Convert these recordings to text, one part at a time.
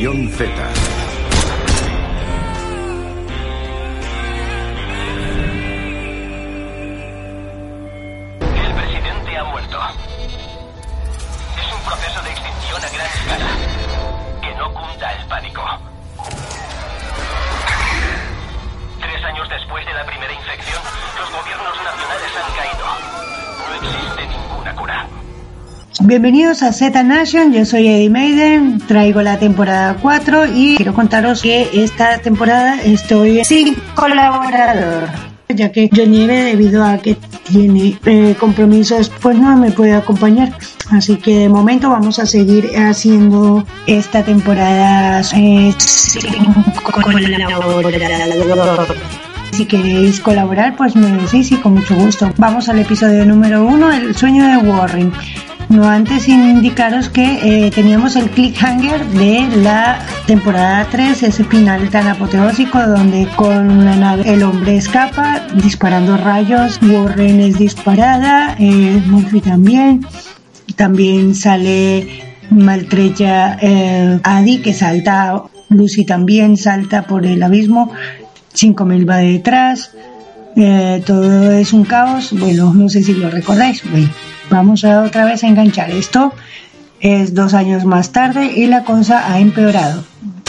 Nación Z. Bienvenidos a Z Nation, yo soy Eddie Maiden, traigo la temporada 4 y quiero contaros que esta temporada estoy sin colaborador, ya que John Nieve debido a que tiene eh, compromisos pues no me puede acompañar, así que de momento vamos a seguir haciendo esta temporada eh. Si queréis colaborar, pues me decís y con mucho gusto. Vamos al episodio número uno, El sueño de Warren. No antes sin indicaros que eh, teníamos el cliffhanger de la temporada 3, ese final tan apoteósico donde con una nave el hombre escapa disparando rayos, Warren es disparada, eh, Murphy también, también sale maltrecha eh, Adi que salta, Lucy también salta por el abismo, 5000 va detrás, eh, todo es un caos, bueno, no sé si lo recordáis, bueno, vamos a otra vez a enganchar esto, es dos años más tarde y la cosa ha empeorado,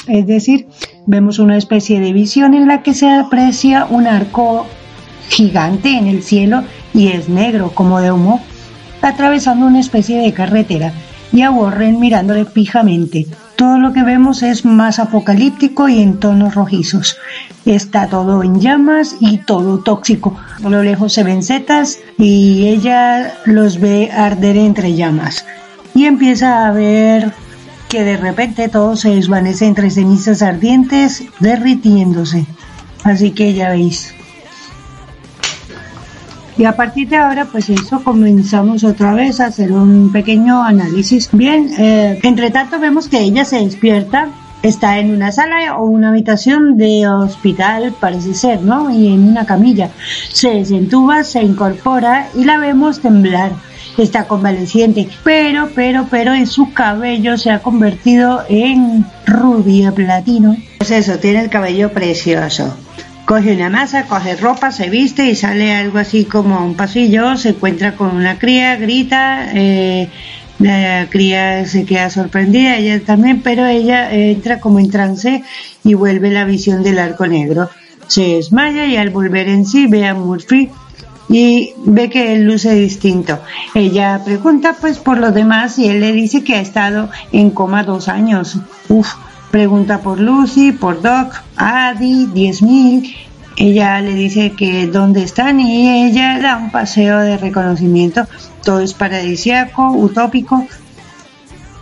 es decir, vemos una especie de visión en la que se aprecia un arco gigante en el cielo y es negro como de humo, atravesando una especie de carretera y a Warren mirándole fijamente. Todo lo que vemos es más apocalíptico y en tonos rojizos. Está todo en llamas y todo tóxico. A lo lejos se ven setas y ella los ve arder entre llamas. Y empieza a ver que de repente todo se desvanece entre cenizas ardientes, derritiéndose. Así que ya veis, y a partir de ahora, pues eso comenzamos otra vez a hacer un pequeño análisis. Bien, eh, entre tanto vemos que ella se despierta, está en una sala o una habitación de hospital, parece ser, ¿no? Y en una camilla. Se desentuba, se incorpora y la vemos temblar. Está convaleciente, pero, pero, pero en su cabello se ha convertido en rubio platino. Pues eso, tiene el cabello precioso coge una masa, coge ropa, se viste y sale algo así como a un pasillo, se encuentra con una cría, grita, eh, la cría se queda sorprendida, ella también, pero ella entra como en trance y vuelve la visión del arco negro. Se desmaya y al volver en sí ve a Murphy y ve que él luce distinto. Ella pregunta pues por los demás y él le dice que ha estado en coma dos años. Uf, pregunta por Lucy, por Doc, Adi, 10.000. Ella le dice que dónde están y ella da un paseo de reconocimiento. Todo es paradisiaco, utópico.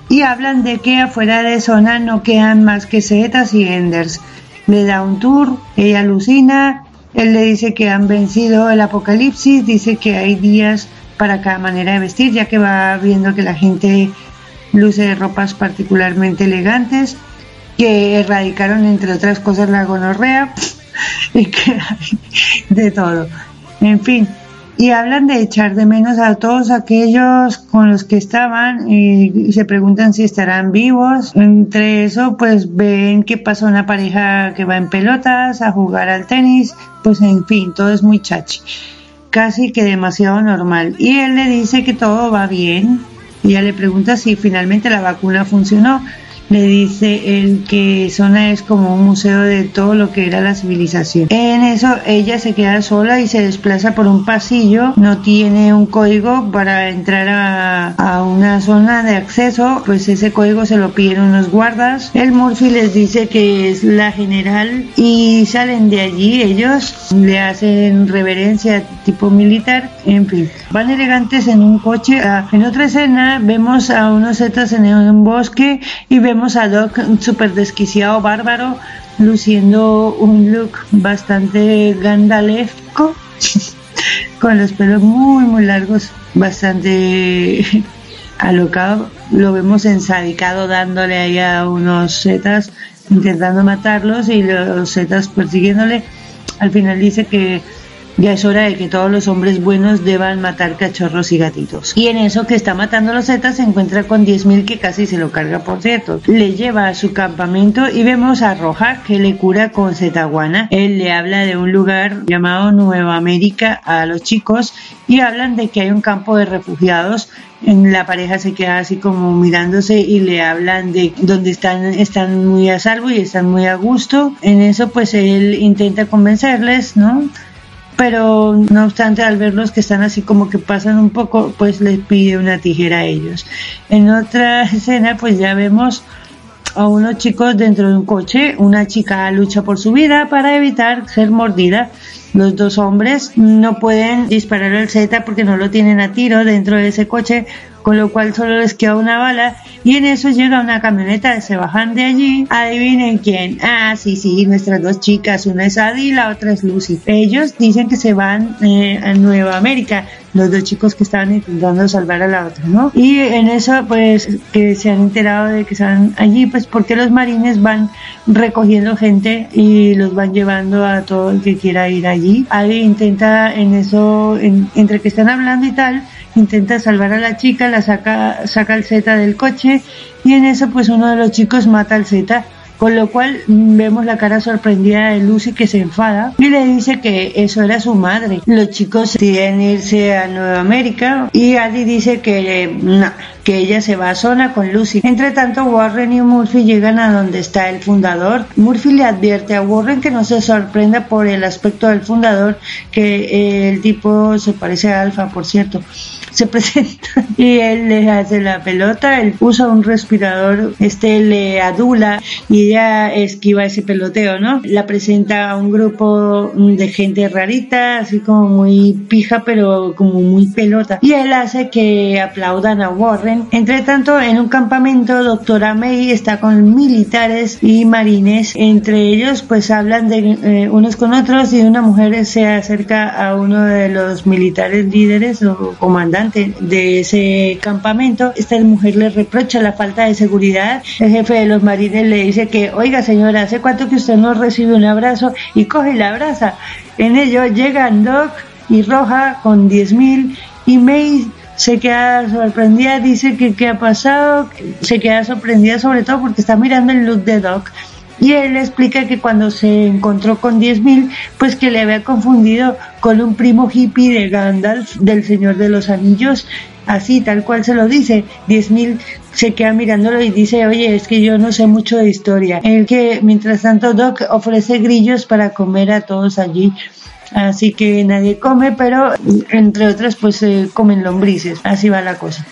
Y hablan de que afuera de zona no quedan más que setas y enders. Le da un tour, ella alucina, él le dice que han vencido el apocalipsis, dice que hay días para cada manera de vestir, ya que va viendo que la gente luce ropas particularmente elegantes que erradicaron entre otras cosas la gonorrea y que de todo. En fin, y hablan de echar de menos a todos aquellos con los que estaban y, se preguntan si estarán vivos. Entre eso, pues ven que pasa una pareja que va en pelotas a jugar al tenis, pues en fin, todo es muy chachi, casi que demasiado normal. Y él le dice que todo va bien. Ella le pregunta si finalmente la vacuna funcionó le dice él que Zona es como un museo de todo lo que era la civilización. En eso ella se queda sola y se desplaza por un pasillo, no tiene un código para entrar a, a una zona de acceso, pues ese código se lo piden unos guardas. El Murphy les dice que es la general y salen de allí ellos, le hacen reverencia tipo militar, en fin. Van elegantes en un coche. Ah, en otra escena vemos a unos zetas en un bosque y vemos a Doc súper desquiciado, bárbaro, luciendo un look bastante gandalesco, con los pelos muy, muy largos, bastante alocado. Lo vemos ensadicado dándole ahí a unos zetas, intentando matarlos y los zetas persiguiéndole. Al final dice que ya es hora de que todos los hombres buenos deban matar cachorros y gatitos. Y en eso que está matando los zetas se encuentra con 10.000 que casi se lo carga por cierto. Le lleva a su campamento y vemos a Roja que le cura con zetaguana. Él le habla de un lugar llamado Nueva América a los chicos y hablan de que hay un campo de refugiados la pareja se queda así como mirándose y le hablan de donde están están muy a salvo y están muy a gusto en eso pues él intenta convencerles no pero no obstante al verlos que están así como que pasan un poco, pues les pide una tijera a ellos. En otra escena pues ya vemos a unos chicos dentro de un coche, una chica lucha por su vida para evitar ser mordida. Los dos hombres no pueden disparar al Z porque no lo tienen a tiro dentro de ese coche, con lo cual solo les queda una bala y en eso llega una camioneta, se bajan de allí, adivinen quién, ah sí, sí, nuestras dos chicas, una es Adi y la otra es Lucy. Ellos dicen que se van eh, a Nueva América, los dos chicos que estaban intentando salvar a la otra, ¿no? Y en eso pues que se han enterado de que están allí, pues porque los marines van recogiendo gente y los van llevando a todo el que quiera ir allí. Adi intenta en eso, entre que están hablando y tal, intenta salvar a la chica, la saca, saca el Z del coche y en eso pues uno de los chicos mata al Z con lo cual vemos la cara sorprendida de Lucy que se enfada y le dice que eso era su madre. Los chicos deciden irse a Nueva América y Adi dice que no, que ella se va a zona con Lucy. Entre tanto, Warren y Murphy llegan a donde está el fundador. Murphy le advierte a Warren que no se sorprenda por el aspecto del fundador, que eh, el tipo se parece a Alfa, por cierto se presenta y él le hace la pelota, él usa un respirador, este le adula y ella esquiva ese peloteo, ¿no? La presenta a un grupo de gente rarita, así como muy pija, pero como muy pelota. Y él hace que aplaudan a Warren. Entre tanto, en un campamento, doctora May está con militares y marines. Entre ellos, pues hablan de eh, unos con otros y una mujer se acerca a uno de los militares líderes o comandantes de ese campamento. Esta mujer le reprocha la falta de seguridad. El jefe de los marines le dice que, oiga señora, ¿hace cuánto que usted no recibe un abrazo? Y coge la abraza. En ello llegan Doc y Roja con 10.000 y May se queda sorprendida, dice que qué ha pasado, se queda sorprendida sobre todo porque está mirando el look de Doc y él explica que cuando se encontró con 10.000, pues que le había confundido con un primo hippie de Gandalf, del Señor de los Anillos, así tal cual se lo dice. 10.000 se queda mirándolo y dice, oye, es que yo no sé mucho de historia. El que, mientras tanto, Doc ofrece grillos para comer a todos allí. Así que nadie come, pero entre otras, pues se comen lombrices. Así va la cosa.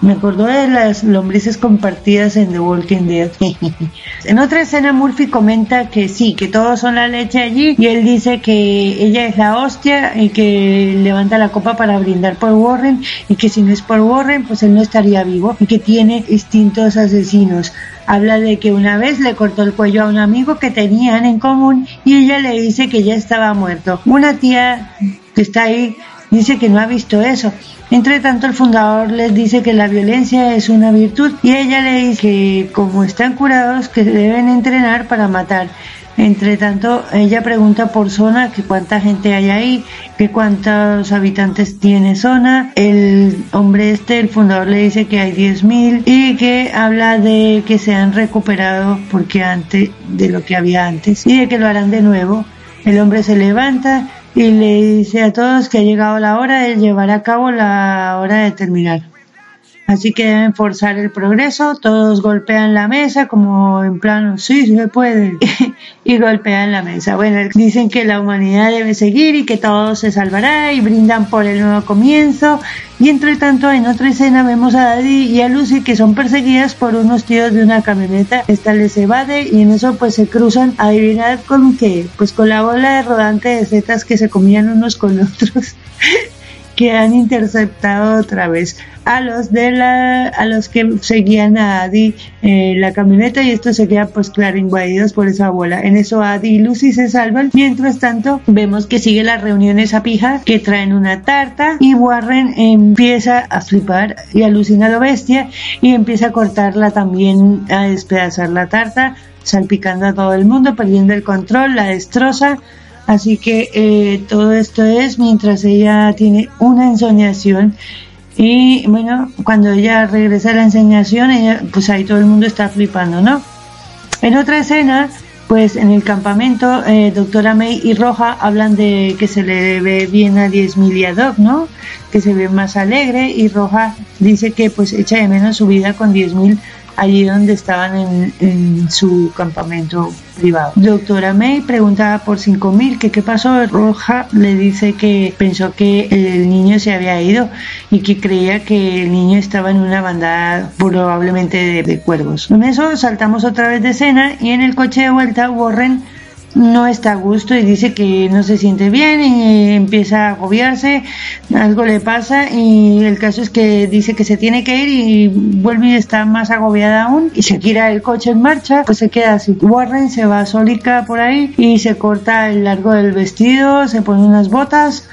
Me acordó de las lombrices compartidas en The Walking Dead. en otra escena Murphy comenta que sí, que todos son la leche allí y él dice que ella es la hostia y que levanta la copa para brindar por Warren y que si no es por Warren pues él no estaría vivo y que tiene instintos asesinos. Habla de que una vez le cortó el cuello a un amigo que tenían en común y ella le dice que ya estaba muerto. Una tía que está ahí dice que no ha visto eso entre tanto, el fundador les dice que la violencia es una virtud y ella le dice que como están curados que deben entrenar para matar. Entre tanto, ella pregunta por zona que cuánta gente hay ahí, que cuántos habitantes tiene zona. El hombre este, el fundador, le dice que hay 10.000 y que habla de que se han recuperado porque antes de lo que había antes y de que lo harán de nuevo. El hombre se levanta y le dice a todos que ha llegado la hora de llevar a cabo la hora de terminar. Así que deben forzar el progreso, todos golpean la mesa como en plano, sí, se puede, y golpean la mesa. Bueno, dicen que la humanidad debe seguir y que todo se salvará y brindan por el nuevo comienzo. Y entre tanto, en otra escena vemos a Daddy y a Lucy que son perseguidas por unos tíos de una camioneta. Esta les evade y en eso pues se cruzan, adivinad con qué, pues con la bola de rodante de setas que se comían unos con otros. que han interceptado otra vez a los de la a los que seguían a Adi en la camioneta y esto se queda pues claro invadidos por esa bola. En eso Adi y Lucy se salvan. Mientras tanto vemos que sigue la reunión esa pija que traen una tarta y Warren empieza a flipar y alucina a lo bestia y empieza a cortarla también a despedazar la tarta salpicando a todo el mundo perdiendo el control la destroza Así que eh, todo esto es mientras ella tiene una ensoñación y bueno, cuando ella regresa a la enseñación, ella, pues ahí todo el mundo está flipando, ¿no? En otra escena, pues en el campamento, eh, doctora May y Roja hablan de que se le ve bien a 10.000 y a Doc, ¿no? Que se ve más alegre y Roja dice que pues echa de menos su vida con 10.000 allí donde estaban en, su campamento privado. Doctora May preguntaba por 5.000 que qué pasó. Roja le dice que pensó que el niño se había ido y que creía que el niño estaba en una bandada probablemente de, cuervos. Con eso saltamos otra vez de escena y en el coche de vuelta Warren no está a gusto y dice que no se siente bien y empieza a agobiarse, algo le pasa y el caso es que dice que se tiene que ir y vuelve y está más agobiada aún y se tira el coche en marcha, pues se queda así. Warren se va solica por ahí y se corta el largo del vestido, se pone unas botas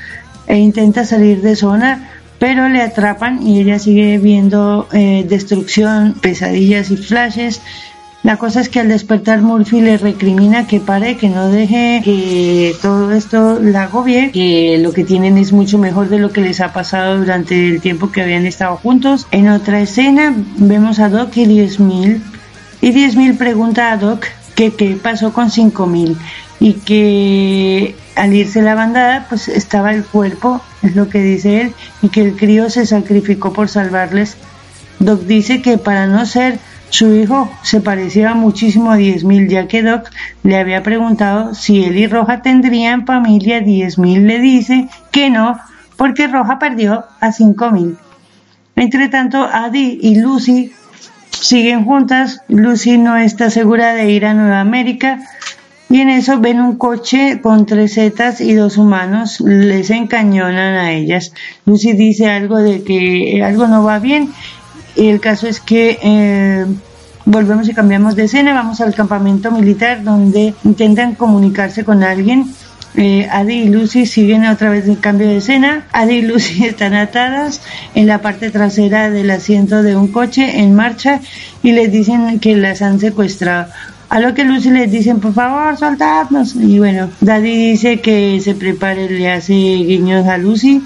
e intenta salir de zona pero le atrapan y ella sigue viendo eh, destrucción, pesadillas y flashes la cosa es que al despertar Murphy le recrimina que pare, que no deje que todo esto la agobie, que lo que tienen es mucho mejor de lo que les ha pasado durante el tiempo que habían estado juntos. En otra escena vemos a Doc y 10.000 y 10.000 pregunta a Doc que qué pasó con 5.000 y que al irse la bandada pues estaba el cuerpo, es lo que dice él, y que el crío se sacrificó por salvarles. Doc dice que para no ser su hijo se parecía muchísimo a 10.000, ya que Doc le había preguntado si él y Roja tendrían familia. 10.000 le dice que no, porque Roja perdió a 5.000. Entre tanto, Adi y Lucy siguen juntas. Lucy no está segura de ir a Nueva América. Y en eso ven un coche con tres setas y dos humanos. Les encañonan a ellas. Lucy dice algo de que algo no va bien el caso es que eh, volvemos y cambiamos de escena, vamos al campamento militar donde intentan comunicarse con alguien. Eh, Adi y Lucy siguen otra vez el cambio de escena. Adi y Lucy están atadas en la parte trasera del asiento de un coche en marcha y les dicen que las han secuestrado. A lo que Lucy les dicen, por favor, soltadnos. Y bueno, Daddy dice que se prepare, le hace guiños a Lucy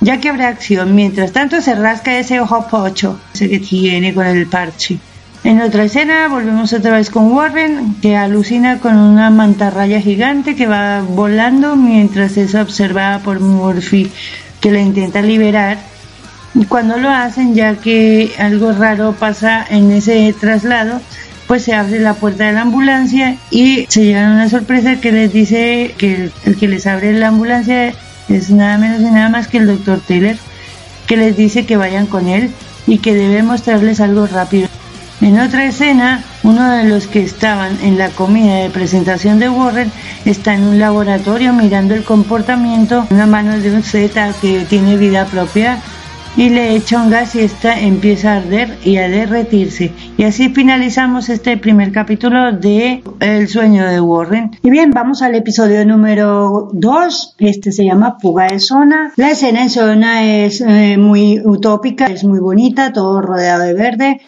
ya que habrá acción. Mientras tanto se rasca ese ojo pocho, que tiene con el parche. En otra escena volvemos otra vez con Warren, que alucina con una mantarraya gigante que va volando mientras es observada por Murphy, que la intenta liberar. Y cuando lo hacen, ya que algo raro pasa en ese traslado, pues se abre la puerta de la ambulancia y se llevan una sorpresa que les dice que el que les abre la ambulancia es nada menos y nada más que el doctor Taylor, que les dice que vayan con él y que debe mostrarles algo rápido. En otra escena, uno de los que estaban en la comida de presentación de Warren está en un laboratorio mirando el comportamiento, una mano de un Z que tiene vida propia y le echa un gas y esta empieza a arder y a derretirse. Y así finalizamos este primer capítulo de El sueño de Warren. Y bien, vamos al episodio número 2. Este se llama Fuga de Zona. La escena en zona es eh, muy utópica, es muy bonita, todo rodeado de verde.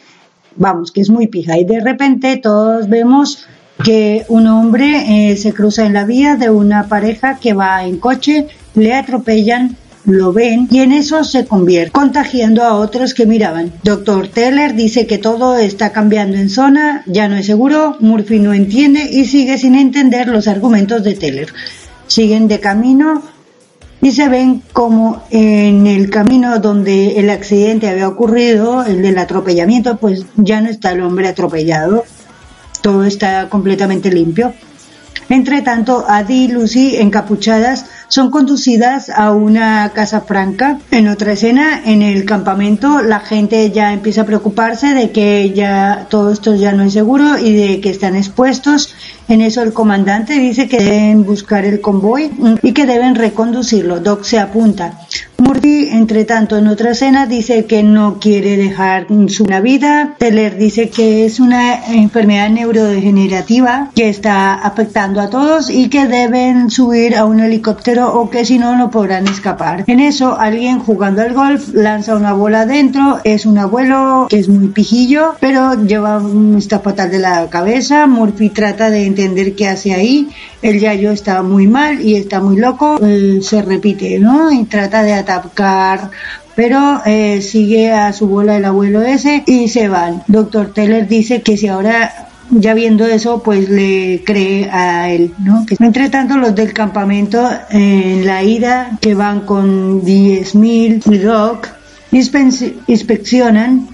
Vamos, que es muy pija. Y de repente todos vemos que un hombre eh, se cruza en la vía de una pareja que va en coche, le atropellan lo ven y en eso se convierte, contagiando a otros que miraban. Doctor Teller dice que todo está cambiando en zona, ya no es seguro, Murphy no entiende y sigue sin entender los argumentos de Teller. Siguen de camino y se ven como en el camino donde el accidente había ocurrido, el del atropellamiento, pues ya no está el hombre atropellado, todo está completamente limpio. Entre tanto, Adi y Lucy, encapuchadas, son conducidas a una casa franca. En otra escena, en el campamento, la gente ya empieza a preocuparse de que ya todo esto ya no es seguro y de que están expuestos. En eso el comandante dice que deben buscar el convoy y que deben reconducirlo. Doc se apunta. Murphy, entre tanto, en otra escena dice que no quiere dejar su vida. Teller dice que es una enfermedad neurodegenerativa que está afectando a todos y que deben subir a un helicóptero o que si no no podrán escapar. En eso, alguien jugando al golf lanza una bola adentro. Es un abuelo que es muy pijillo, pero lleva está fatal de la cabeza. Murphy trata de entender qué hace ahí. El yayo está muy mal y está muy loco. Eh, se repite, ¿no? Y trata de atacar pero eh, sigue a su bola el abuelo ese y se van. Doctor Teller dice que si ahora ya viendo eso, pues le cree a él, ¿no? Entre tanto, los del campamento en la ida, que van con 10.000 y Doc, inspeccionan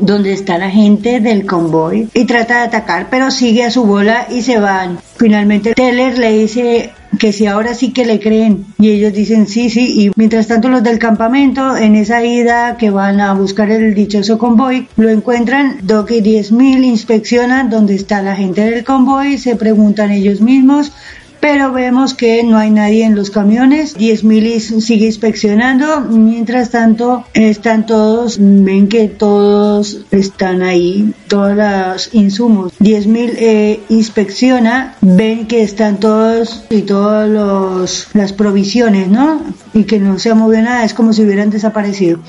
donde está la gente del convoy y trata de atacar, pero sigue a su bola y se van. Finalmente Teller le dice que si ahora sí que le creen y ellos dicen sí, sí y mientras tanto los del campamento en esa ida que van a buscar el dichoso convoy lo encuentran Doc y 10.000 inspeccionan donde está la gente del convoy se preguntan ellos mismos pero vemos que no hay nadie en los camiones. 10.000 sigue inspeccionando. Mientras tanto, están todos, ven que todos están ahí, todos los insumos. 10.000 eh, inspecciona, ven que están todos y todas las provisiones, ¿no? Y que no se ha movido nada, es como si hubieran desaparecido.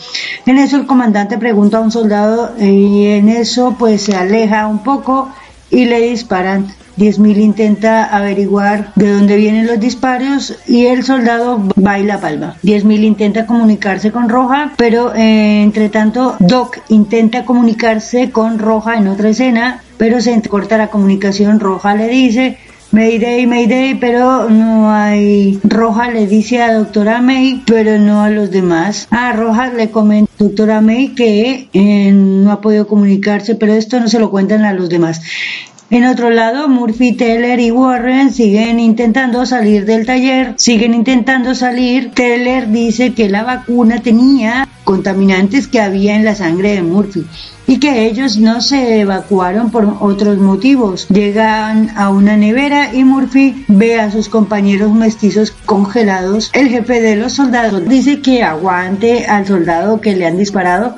En eso el comandante pregunta a un soldado y en eso pues se aleja un poco y le disparan. 10.000 intenta averiguar de dónde vienen los disparos y el soldado baila palma. 10.000 intenta comunicarse con Roja, pero eh, entre tanto Doc intenta comunicarse con Roja en otra escena, pero se corta la comunicación. Roja le dice Mayday, Mayday, pero no hay. Roja le dice a doctora May, pero no a los demás. A Roja le comenta doctora May que eh, no ha podido comunicarse, pero esto no se lo cuentan a los demás. En otro lado, Murphy, Teller y Warren siguen intentando salir del taller, siguen intentando salir. Teller dice que la vacuna tenía contaminantes que había en la sangre de Murphy y que ellos no se evacuaron por otros motivos. Llegan a una nevera y Murphy ve a sus compañeros mestizos congelados. El jefe de los soldados dice que aguante al soldado que le han disparado.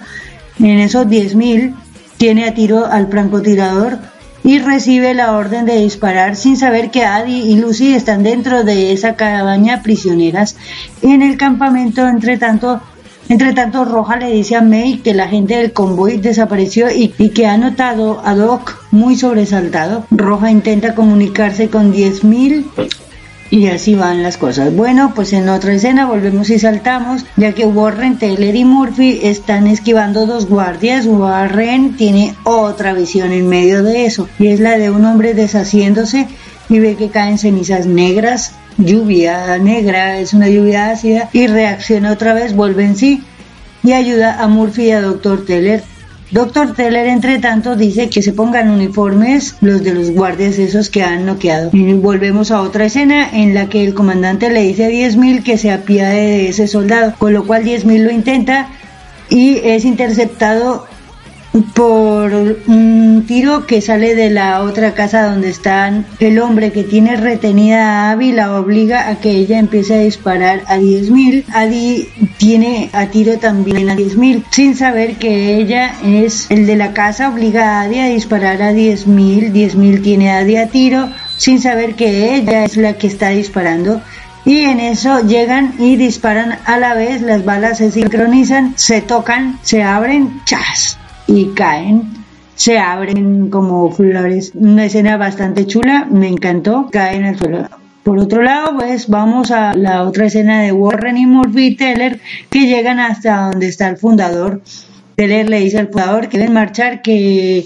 En esos 10.000 tiene a tiro al francotirador y recibe la orden de disparar sin saber que Adi y Lucy están dentro de esa cabaña prisioneras. En el campamento, entre tanto, entre tanto, Roja le dice a May que la gente del convoy desapareció y, que ha notado a Doc muy sobresaltado. Roja intenta comunicarse con 10.000 y así van las cosas. Bueno, pues en otra escena volvemos y saltamos, ya que Warren, Taylor y Murphy están esquivando dos guardias. Warren tiene otra visión en medio de eso, y es la de un hombre deshaciéndose y ve que caen cenizas negras, lluvia negra, es una lluvia ácida, y reacciona otra vez, vuelve en sí y ayuda a Murphy y a Dr. Teller Doctor Teller, entre tanto, dice que se pongan uniformes los de los guardias esos que han noqueado. Y volvemos a otra escena en la que el comandante le dice a 10.000 que se apiade de ese soldado, con lo cual 10.000 lo intenta y es interceptado por un tiro que sale de la otra casa donde está el hombre que tiene retenida a Abby la obliga a que ella empiece a disparar a 10.000 Adi tiene a tiro también a 10.000 sin saber que ella es el de la casa obliga a Adi a disparar a 10.000 10.000 tiene a Adi a tiro. Sin saber que ella es la que está disparando. Y en eso llegan y disparan a la vez, las balas se sincronizan, se tocan, se abren, chas, y caen, se abren como flores. Una escena bastante chula, me encantó, caen al suelo. Por otro lado, pues vamos a la otra escena de Warren y Murphy Teller que llegan hasta donde está el fundador. Teller le dice al fundador que deben marchar, que,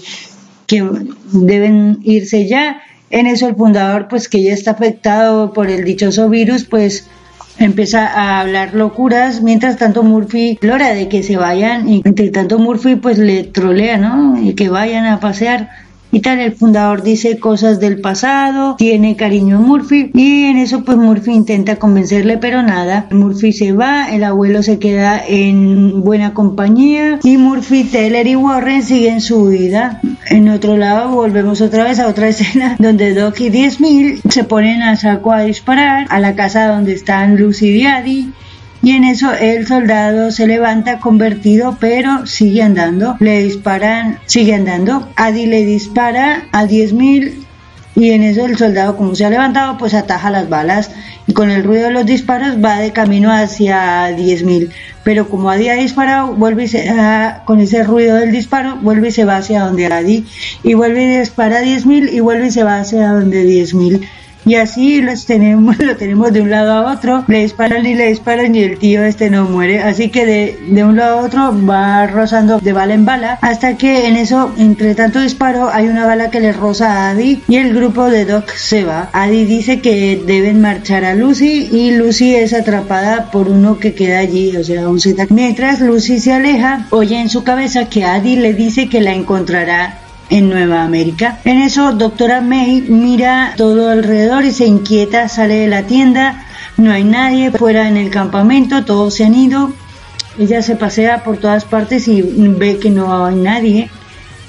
que deben irse ya. En eso el fundador, pues que ya está afectado por el dichoso virus, pues empieza a hablar locuras, mientras tanto Murphy Lora de que se vayan y entre tanto Murphy pues le trolea, ¿no? Y que vayan a pasear y tal. El fundador dice cosas del pasado, tiene cariño a Murphy y en eso pues Murphy intenta convencerle pero nada. Murphy se va, el abuelo se queda en buena compañía y Murphy, Taylor y Warren siguen su vida. En otro lado volvemos otra vez a otra escena donde Doc y 10.000 se ponen a saco a disparar a la casa donde están Lucy y Daddy y en eso el soldado se levanta convertido pero sigue andando, le disparan, sigue andando, Adi le dispara a 10.000 y en eso el soldado como se ha levantado pues ataja las balas con el ruido de los disparos va de camino hacia 10.000 pero como Adi ha disparado vuelve y se, ah, con ese ruido del disparo vuelve y se va hacia donde Adi. Y vuelve y dispara a 10.000 y vuelve y se va hacia donde 10.000 y así los tenemos, lo tenemos de un lado a otro, le disparan y le disparan y el tío este no muere, así que de, de un lado a otro va rozando de bala en bala, hasta que en eso, entre tanto disparo, hay una bala que le roza a Adi y el grupo de Doc se va. Adi dice que deben marchar a Lucy y Lucy es atrapada por uno que queda allí, o sea, un Z. Mientras Lucy se aleja, oye en su cabeza que Adi le dice que la encontrará en Nueva América. En eso, doctora May mira todo alrededor y se inquieta, sale de la tienda, no hay nadie fuera en el campamento, todos se han ido. Ella se pasea por todas partes y ve que no hay nadie.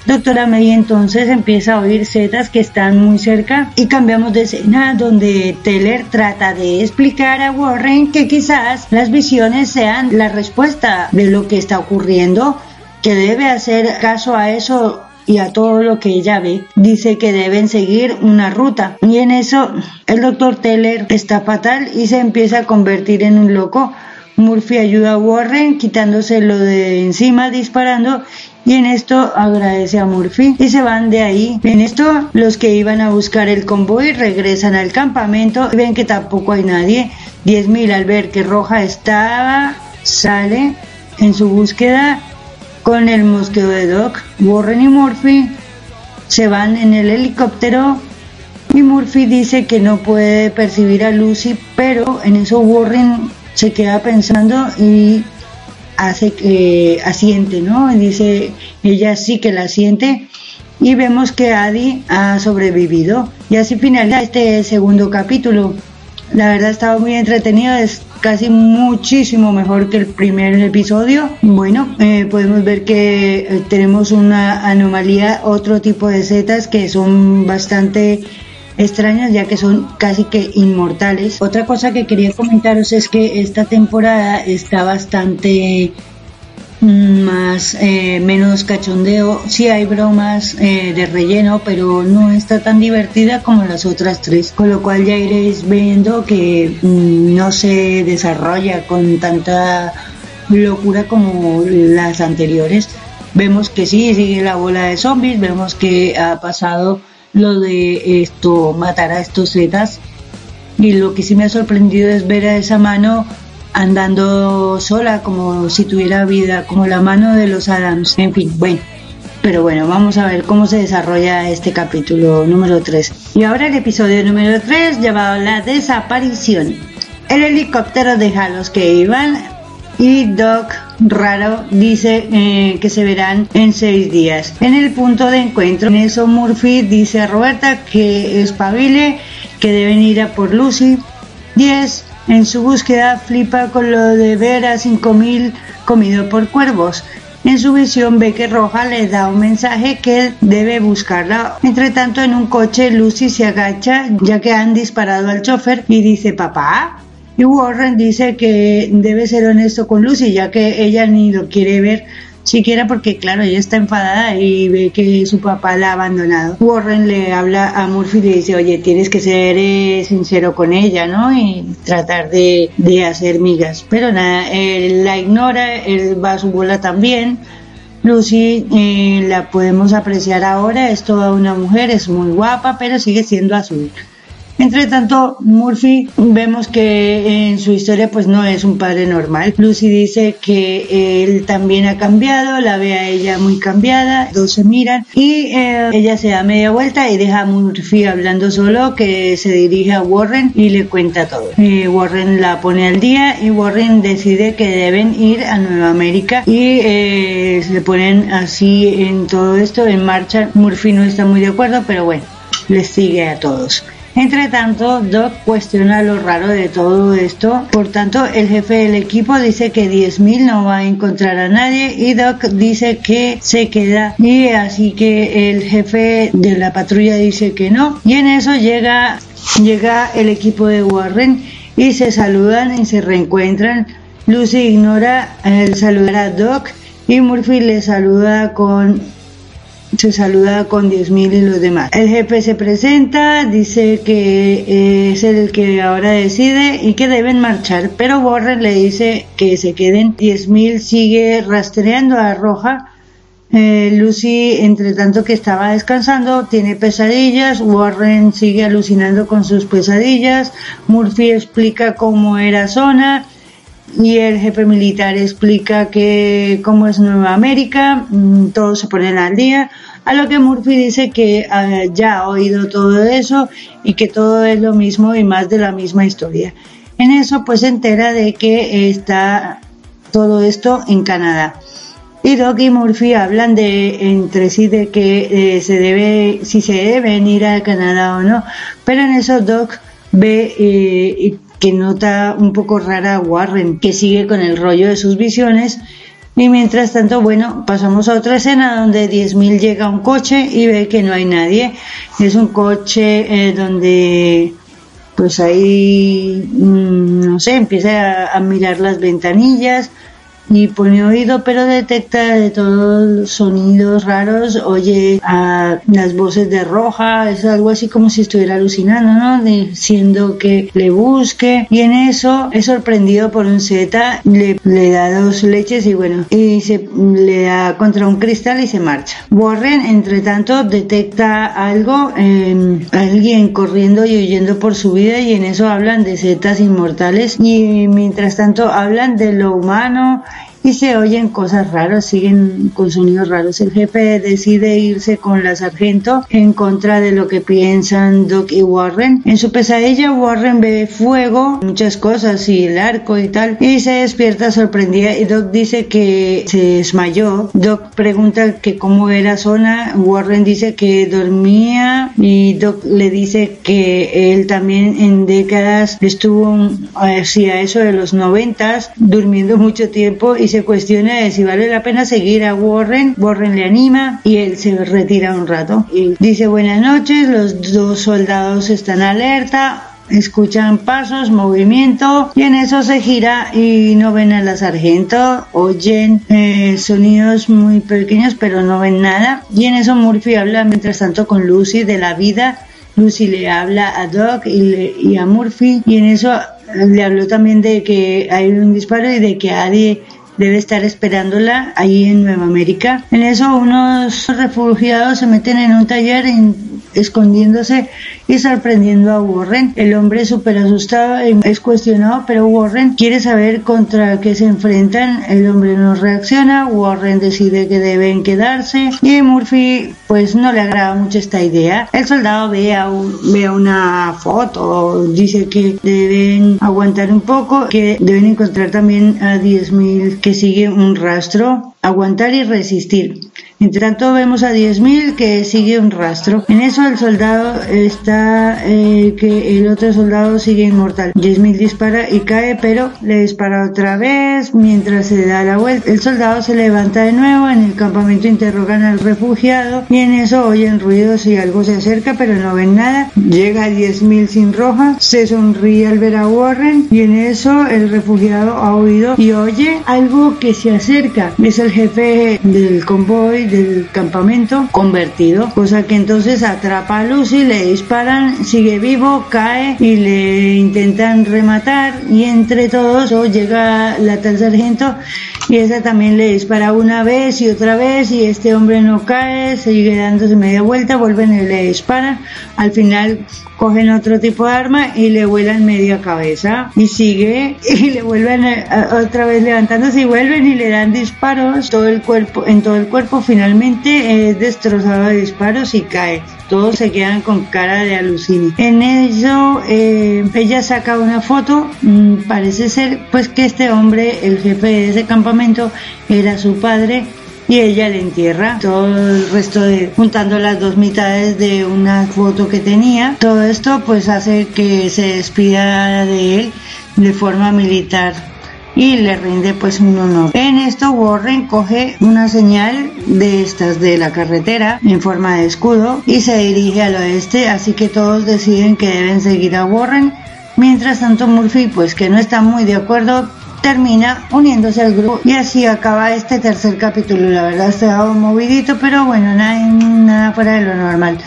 Doctora May entonces empieza a oír setas que están muy cerca y cambiamos de escena donde Teller trata de explicar a Warren que quizás las visiones sean la respuesta de lo que está ocurriendo, que debe hacer caso a eso y a todo lo que ella ve, dice que deben seguir una ruta. Y en eso el doctor Teller está fatal y se empieza a convertir en un loco. Murphy ayuda a Warren quitándose lo de encima, disparando y en esto agradece a Murphy y se van de ahí. En esto los que iban a buscar el convoy regresan al campamento y ven que tampoco hay nadie. 10.000 al ver que Roja estaba, sale en su búsqueda con el mosqueo de Doc, Warren y Murphy se van en el helicóptero y Murphy dice que no puede percibir a Lucy, pero en eso Warren se queda pensando y hace que asiente, ¿no? dice, ella sí que la siente y vemos que Adi ha sobrevivido. Y así finaliza este segundo capítulo. La verdad estaba muy entretenido, casi muchísimo mejor que el primer episodio. Bueno, eh, podemos ver que eh, tenemos una anomalía, otro tipo de setas que son bastante extrañas ya que son casi que inmortales. Otra cosa que quería comentaros es que esta temporada está bastante más eh, menos cachondeo. Sí hay bromas eh, de relleno pero no está tan divertida como las otras tres con lo cual ya iréis viendo que mm, no se desarrolla con tanta locura como las anteriores. Vemos que sí sigue la bola de zombies vemos que ha pasado lo de esto matar a estos zetas. Y lo que sí me ha sorprendido es ver a esa mano andando sola como si tuviera vida, como la mano de los Adams. En fin, bueno. Pero bueno, vamos a ver cómo se desarrolla este capítulo número 3. Y ahora el episodio número 3 llamado La desaparición. El helicóptero deja a los que iban y Doc Raro dice eh, que se verán en seis días. En el punto de encuentro, en eso Murphy dice a Roberta que espabile, que deben ir a por Lucy. 10 en su búsqueda flipa con lo de ver a 5.000 comido por cuervos. En su visión ve que Roja le da un mensaje que debe buscarla. Entre tanto, en un coche, Lucy se agacha ya que han disparado al chofer y dice, papá. Y Warren dice que debe ser honesto con Lucy ya que ella ni lo quiere ver siquiera porque, claro, ella está enfadada y ve que su papá la ha abandonado. Warren le habla a Murphy y le dice, oye, tienes que ser eh, sincero con ella, ¿no? Y tratar de, de hacer migas. Pero nada, él la ignora, él va a su bola también. Lucy eh, la podemos apreciar ahora, es toda una mujer, es muy guapa, pero sigue siendo azul. Entre tanto, Murphy vemos que en su historia pues no es un padre normal. Lucy dice que él también ha cambiado, la ve a ella muy cambiada, dos se miran y eh, ella se da media vuelta y deja a Murphy hablando solo que se dirige a Warren y le cuenta todo. Warren la pone al día y Warren decide que deben ir a Nueva América y eh, se ponen así en todo esto en marcha. Murphy no está muy de acuerdo, pero bueno, les sigue a todos. Entre tanto, Doc cuestiona lo raro de todo esto. Por tanto, el jefe del equipo dice que 10.000 no va a encontrar a nadie y Doc dice que se queda. Y así que el jefe de la patrulla dice que no. Y en eso llega, llega el equipo de Warren y se saludan y se reencuentran. Lucy ignora el saludar a Doc y Murphy le saluda con se saluda con 10.000 y los demás. El jefe se presenta, dice que es el que ahora decide y que deben marchar, pero Warren le dice que se queden. 10.000 sigue rastreando a Roja. Eh, Lucy, entre tanto que estaba descansando, tiene pesadillas. Warren sigue alucinando con sus pesadillas. Murphy explica cómo era Zona y el jefe militar explica que cómo es Nueva América, mm, todos se ponen al día, a lo que Murphy dice que ah, ya ha oído todo eso y que todo es lo mismo y más de la misma historia. En eso pues se entera de que está todo esto en Canadá. Y Doc y Murphy hablan de entre sí de que eh, se debe, si se debe ir a Canadá o no, pero en eso Doc ve eh, que nota un poco rara a Warren, que sigue con el rollo de sus visiones. Y mientras tanto, bueno, pasamos a otra escena donde 10.000 llega a un coche y ve que no hay nadie. Es un coche eh, donde, pues ahí, mm, no sé, empieza a mirar las ventanillas, ni pone oído, pero detecta de todos sonidos raros, oye a las voces de Roja, es algo así como si estuviera alucinando, ¿no? Diciendo que le busque y en eso es sorprendido por un Z, le, le da dos leches y bueno, y se le da contra un cristal y se marcha. Warren, entre tanto, detecta algo, eh, alguien corriendo y huyendo por su vida y en eso hablan de Zetas inmortales y mientras tanto hablan de lo humano y se oyen cosas raras, siguen con sonidos raros. El jefe decide irse con la sargento en contra de lo que piensan Doc y Warren. En su pesadilla Warren ve fuego, muchas cosas y el arco y tal, y se despierta sorprendida y Doc dice que se desmayó. Doc pregunta que cómo era zona, Warren dice que dormía y Doc le dice que él también en décadas estuvo hacia eso de los noventas durmiendo mucho tiempo y se cuestiona de si vale la pena seguir a Warren. Warren le anima y él se retira un rato. Y dice buenas noches, los dos soldados están alerta, escuchan pasos, movimiento y en eso se gira y no ven a la sargento, oyen eh, sonidos muy pequeños pero no ven nada y en eso Murphy habla mientras tanto con Lucy de la vida. Lucy le habla a Doc y, y a Murphy y en eso le habló también de que hay un disparo y de que Adi debe estar esperándola ahí en Nueva América. En eso unos refugiados se meten en un taller escondiéndose y sorprendiendo a Warren. El hombre súper asustado es cuestionado, pero Warren quiere saber contra qué se enfrentan. El hombre no reacciona, Warren decide que deben quedarse y Murphy pues no le agrada mucho esta idea. El soldado ve, a ve una foto, dice que deben aguantar un poco, que deben encontrar también a 10.000 que sigue un rastro, aguantar y resistir. Entre tanto vemos a 10.000 que sigue un rastro. En eso el soldado está eh, que el otro soldado sigue inmortal. 10.000 dispara y cae, pero le dispara otra vez mientras se da la vuelta. El soldado se levanta de nuevo. En el campamento interrogan al refugiado y en eso oyen ruidos y algo se acerca, pero no ven nada. Llega 10.000 sin roja, se sonríe al ver a Warren y en eso el refugiado ha oído y oye algo que se acerca. Es el jefe del convoy del campamento convertido, cosa que entonces atrapa a Lucy, le disparan, sigue vivo, cae y le intentan rematar. Y entre todos llega la tal sargento y esa también le dispara una vez y otra vez y este hombre no cae, sigue dándose media vuelta, vuelven y le disparan, al final cogen otro tipo de arma y le vuelan media cabeza y sigue y le vuelven otra vez levantándose y vuelven y le dan disparos. Todo el cuerpo en todo el cuerpo finalmente es destrozado de disparos y cae. Todos se quedan con cara de alucine. En eso eh, ella saca una foto mm, parece ser pues que este hombre el jefe de ese campamento era su padre y ella le entierra todo el resto de juntando las dos mitades de una foto que tenía todo esto pues hace que se despida de él de forma militar y le rinde pues un honor. En esto Warren coge una señal de estas de la carretera en forma de escudo y se dirige al oeste, así que todos deciden que deben seguir a Warren. Mientras tanto Murphy pues que no está muy de acuerdo termina uniéndose al grupo y así acaba este tercer capítulo. La verdad está movidito, pero bueno, nada, nada fuera de lo normal.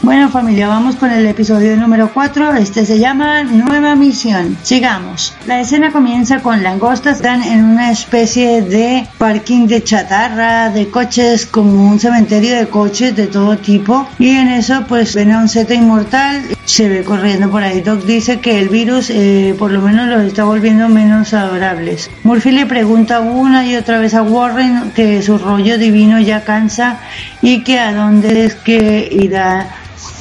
Bueno familia, vamos con el episodio número 4. Este se llama Nueva Misión. Sigamos. La escena comienza con langostas. Están en una especie de parking de chatarra, de coches, como un cementerio de coches de todo tipo. Y en eso pues ven a un Z inmortal. Se ve corriendo por ahí. Doc dice que el virus eh, por lo menos los está volviendo menos adorables. Murphy le pregunta una y otra vez a Warren que su rollo divino ya cansa y que a dónde es que irá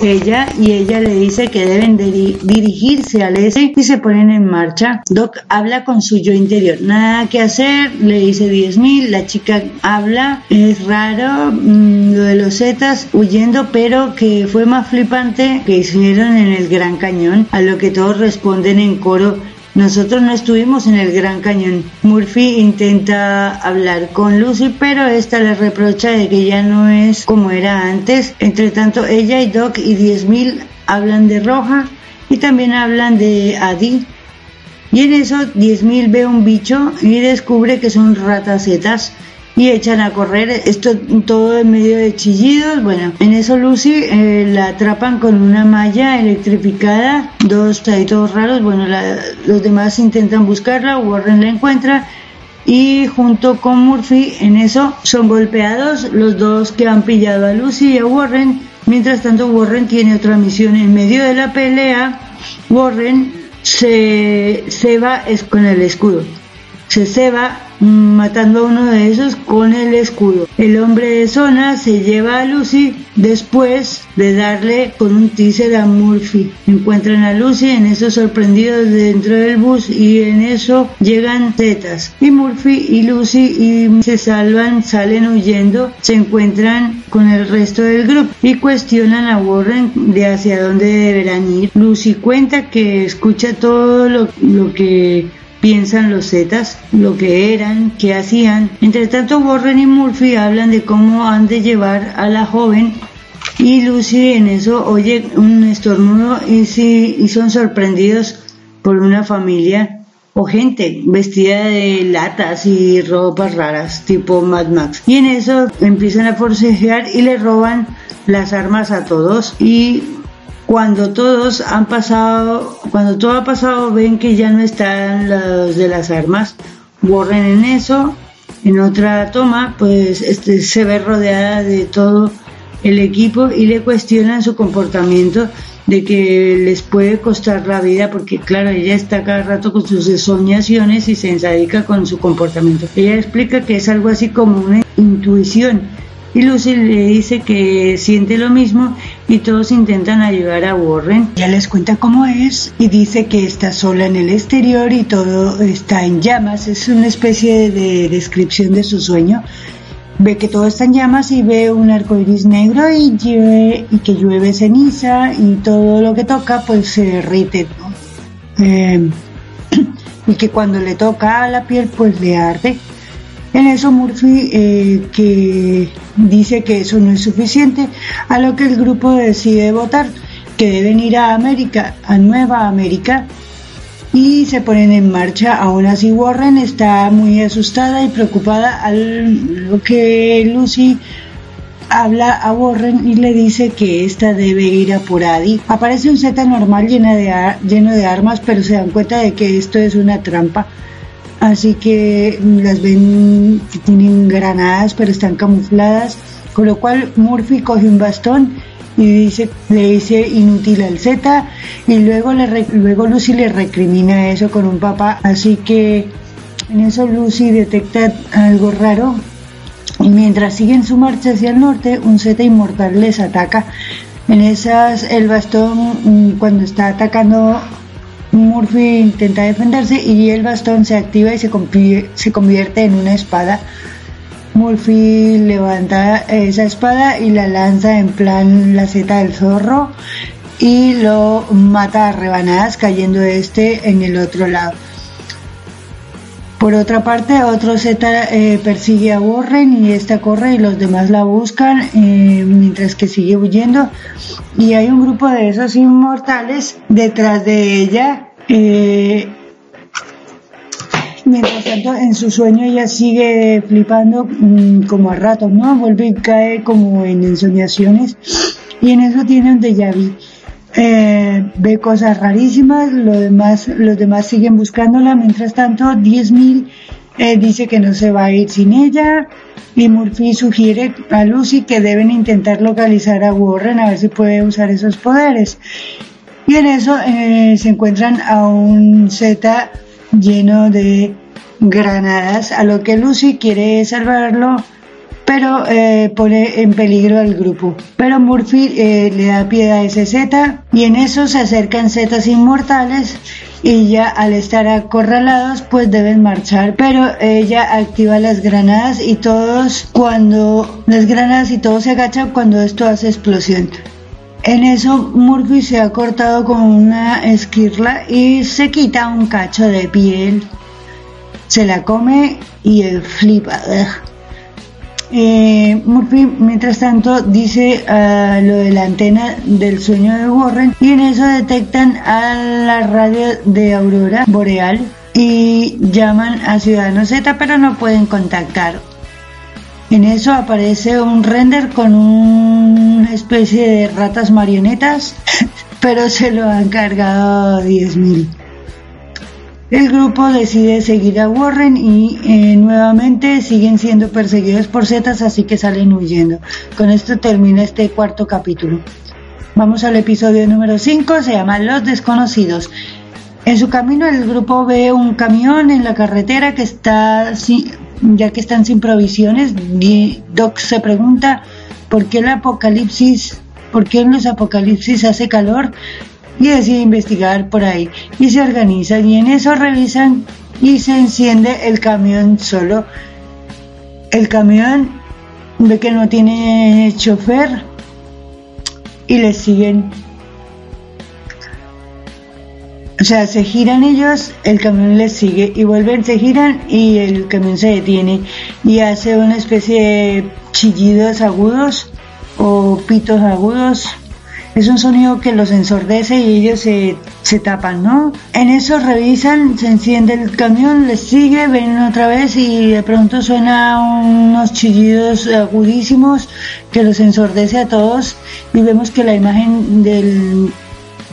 ella y ella le dice que deben dirigirse al S y se ponen en marcha. Doc habla con su yo interior, nada que hacer, le dice 10.000, la chica habla, es raro mm, lo de los Zetas huyendo, pero que fue más flipante que hicieron en el Gran Cañón, a lo que todos responden en coro nosotros no estuvimos en el Gran Cañón. Murphy intenta hablar con Lucy, pero esta le reprocha de que ya no es como era antes. Entre tanto, ella y Doc y 10.000 hablan de Roja y también hablan de Adi. Y en eso 10.000 ve un bicho y descubre que son ratacetas y echan a correr, esto todo en medio de chillidos. Bueno, en eso Lucy eh, la atrapan con una malla electrificada, dos todos raros. Bueno, los demás intentan buscarla, Warren la encuentra y junto con Murphy en eso son golpeados los dos que han pillado a Lucy y a Warren. Mientras tanto, Warren tiene otra misión en medio de la pelea. Warren se, se va con el escudo. Se ceba matando a uno de esos con el escudo. El hombre de zona se lleva a Lucy después de darle con un teaser a Murphy. Encuentran a Lucy en esos sorprendidos dentro del bus y en eso llegan Zetas. Y Murphy y Lucy y se salvan, salen huyendo, se encuentran con el resto del grupo y cuestionan a Warren de hacia dónde deberán ir. Lucy cuenta que escucha todo lo, lo que piensan los Zetas, lo que eran, qué hacían. Entre tanto, Warren y Murphy hablan de cómo han de llevar a la joven y Lucy en eso oye un estornudo y, sí, y son sorprendidos por una familia o gente vestida de latas y ropas raras tipo Mad Max. Y en eso empiezan a forcejear y le roban las armas a todos y cuando todos han pasado, cuando todo ha pasado, ven que ya no están los de las armas, borren en eso, en otra toma, pues este, se ve rodeada de todo el equipo y le cuestionan su comportamiento de que les puede costar la vida porque claro ella está cada rato con sus soñaciones y se ensadica con su comportamiento. Ella explica que es algo así como una intuición. Y Lucy le dice que siente lo mismo y todos intentan ayudar a Warren. Ella les cuenta cómo es y dice que está sola en el exterior y todo está en llamas. Es una especie de descripción de su sueño. Ve que todo está en llamas y ve un arco iris negro y, y que llueve ceniza y todo lo que toca pues se derrite. Eh, y que cuando le toca a la piel pues le arde. En eso Murphy eh, que dice que eso no es suficiente, a lo que el grupo decide votar, que deben ir a América, a Nueva América, y se ponen en marcha. Aún así Warren está muy asustada y preocupada a lo que Lucy habla a Warren y le dice que esta debe ir a por Adi. Aparece un Z normal lleno de armas, pero se dan cuenta de que esto es una trampa así que las ven que tienen granadas pero están camufladas, con lo cual Murphy coge un bastón y dice, le dice inútil al Z y luego, le, luego Lucy le recrimina eso con un papá, así que en eso Lucy detecta algo raro y mientras siguen su marcha hacia el norte, un Z inmortal les ataca. En esas, el bastón, mm, cuando está atacando, Murphy intenta defenderse y el bastón se activa y se, se convierte en una espada. Murphy levanta esa espada y la lanza en plan la Z del zorro y lo mata a rebanadas cayendo este en el otro lado. Por otra parte, otro Z eh, persigue a Warren y esta corre y los demás la buscan eh, mientras que sigue huyendo. Y hay un grupo de esos inmortales detrás de ella. Eh, mientras tanto, en su sueño ella sigue flipando mm, como a rato, ¿no? Vuelve y cae como en ensoñaciones. Y en eso tiene un déjà vu eh, ve cosas rarísimas, los demás, los demás siguen buscándola, mientras tanto 10.000 eh, dice que no se va a ir sin ella. Y Murphy sugiere a Lucy que deben intentar localizar a Warren a ver si puede usar esos poderes. Y en eso eh, se encuentran a un Z lleno de granadas, a lo que Lucy quiere salvarlo pero eh, pone en peligro al grupo. Pero Murphy eh, le da pie a ese Z y en eso se acercan Zetas inmortales y ya al estar acorralados pues deben marchar. Pero ella activa las granadas y todos cuando las granadas y todo se agacha cuando esto hace explosión. En eso Murphy se ha cortado con una esquirla y se quita un cacho de piel. Se la come y flipa eh, Murphy, mientras tanto, dice uh, lo de la antena del sueño de Warren y en eso detectan a la radio de Aurora Boreal y llaman a Ciudadano Z, pero no pueden contactar. En eso aparece un render con una especie de ratas marionetas, pero se lo han cargado 10.000. El grupo decide seguir a Warren y eh, nuevamente siguen siendo perseguidos por Zetas, así que salen huyendo. Con esto termina este cuarto capítulo. Vamos al episodio número 5, se llama Los desconocidos. En su camino el grupo ve un camión en la carretera que está ya que están sin provisiones. Doc se pregunta por qué el apocalipsis, por qué en los apocalipsis hace calor y decide investigar por ahí y se organizan y en eso revisan y se enciende el camión solo. El camión ve que no tiene chofer y le siguen. O sea, se giran ellos, el camión les sigue y vuelven, se giran y el camión se detiene y hace una especie de chillidos agudos o pitos agudos es un sonido que los ensordece y ellos se, se tapan, ¿no? En eso revisan, se enciende el camión, les sigue, ven otra vez y de pronto suena unos chillidos agudísimos que los ensordece a todos y vemos que la imagen del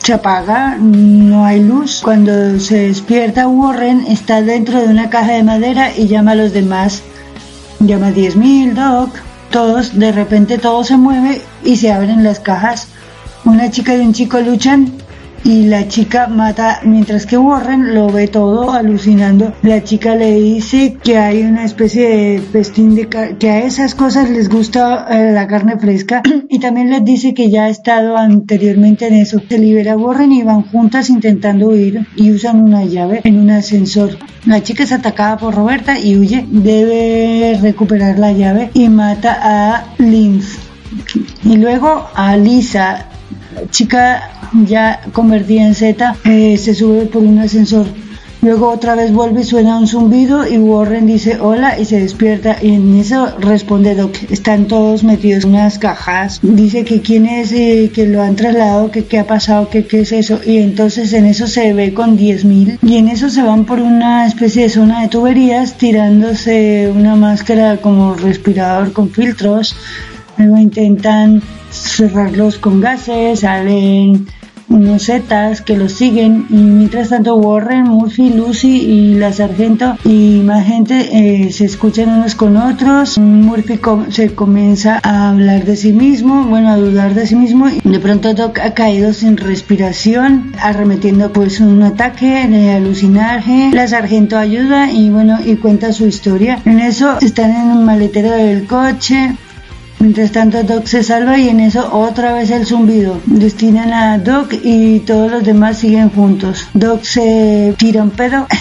se apaga, no hay luz. Cuando se despierta Warren está dentro de una caja de madera y llama a los demás. Llama a 10.000, Doc. Todos, de repente todo se mueve y se abren las cajas una chica y un chico luchan y la chica mata, mientras que Warren lo ve todo alucinando. La chica le dice que hay una especie de festín de que a esas cosas les gusta eh, la carne fresca y también les dice que ya ha estado anteriormente en eso. Se libera Warren y van juntas intentando huir y usan una llave en un ascensor. La chica es atacada por Roberta y huye. Debe recuperar la llave y mata a Linz. Y luego a Lisa, chica ya convertida en Z eh, se sube por un ascensor. Luego otra vez vuelve y suena un zumbido y Warren dice hola y se despierta y en eso responde Doc. Están todos metidos en unas cajas. Dice que quién es, eh, que lo han trasladado, que qué ha pasado, que qué es eso. Y entonces en eso se ve con 10.000 y en eso se van por una especie de zona de tuberías tirándose una máscara como respirador con filtros. Luego intentan cerrarlos con gases, salen unos zetas que los siguen y mientras tanto Warren, Murphy, Lucy y la sargento y más gente eh, se escuchan unos con otros. Murphy se comienza a hablar de sí mismo, bueno, a dudar de sí mismo y de pronto Doc ha caído sin respiración, arremetiendo pues un ataque de alucinaje. La sargento ayuda y bueno, y cuenta su historia. En eso están en un maletero del coche, Mientras tanto, Doc se salva y en eso otra vez el zumbido. Destinan a Doc y todos los demás siguen juntos. Doc se tira un pedo.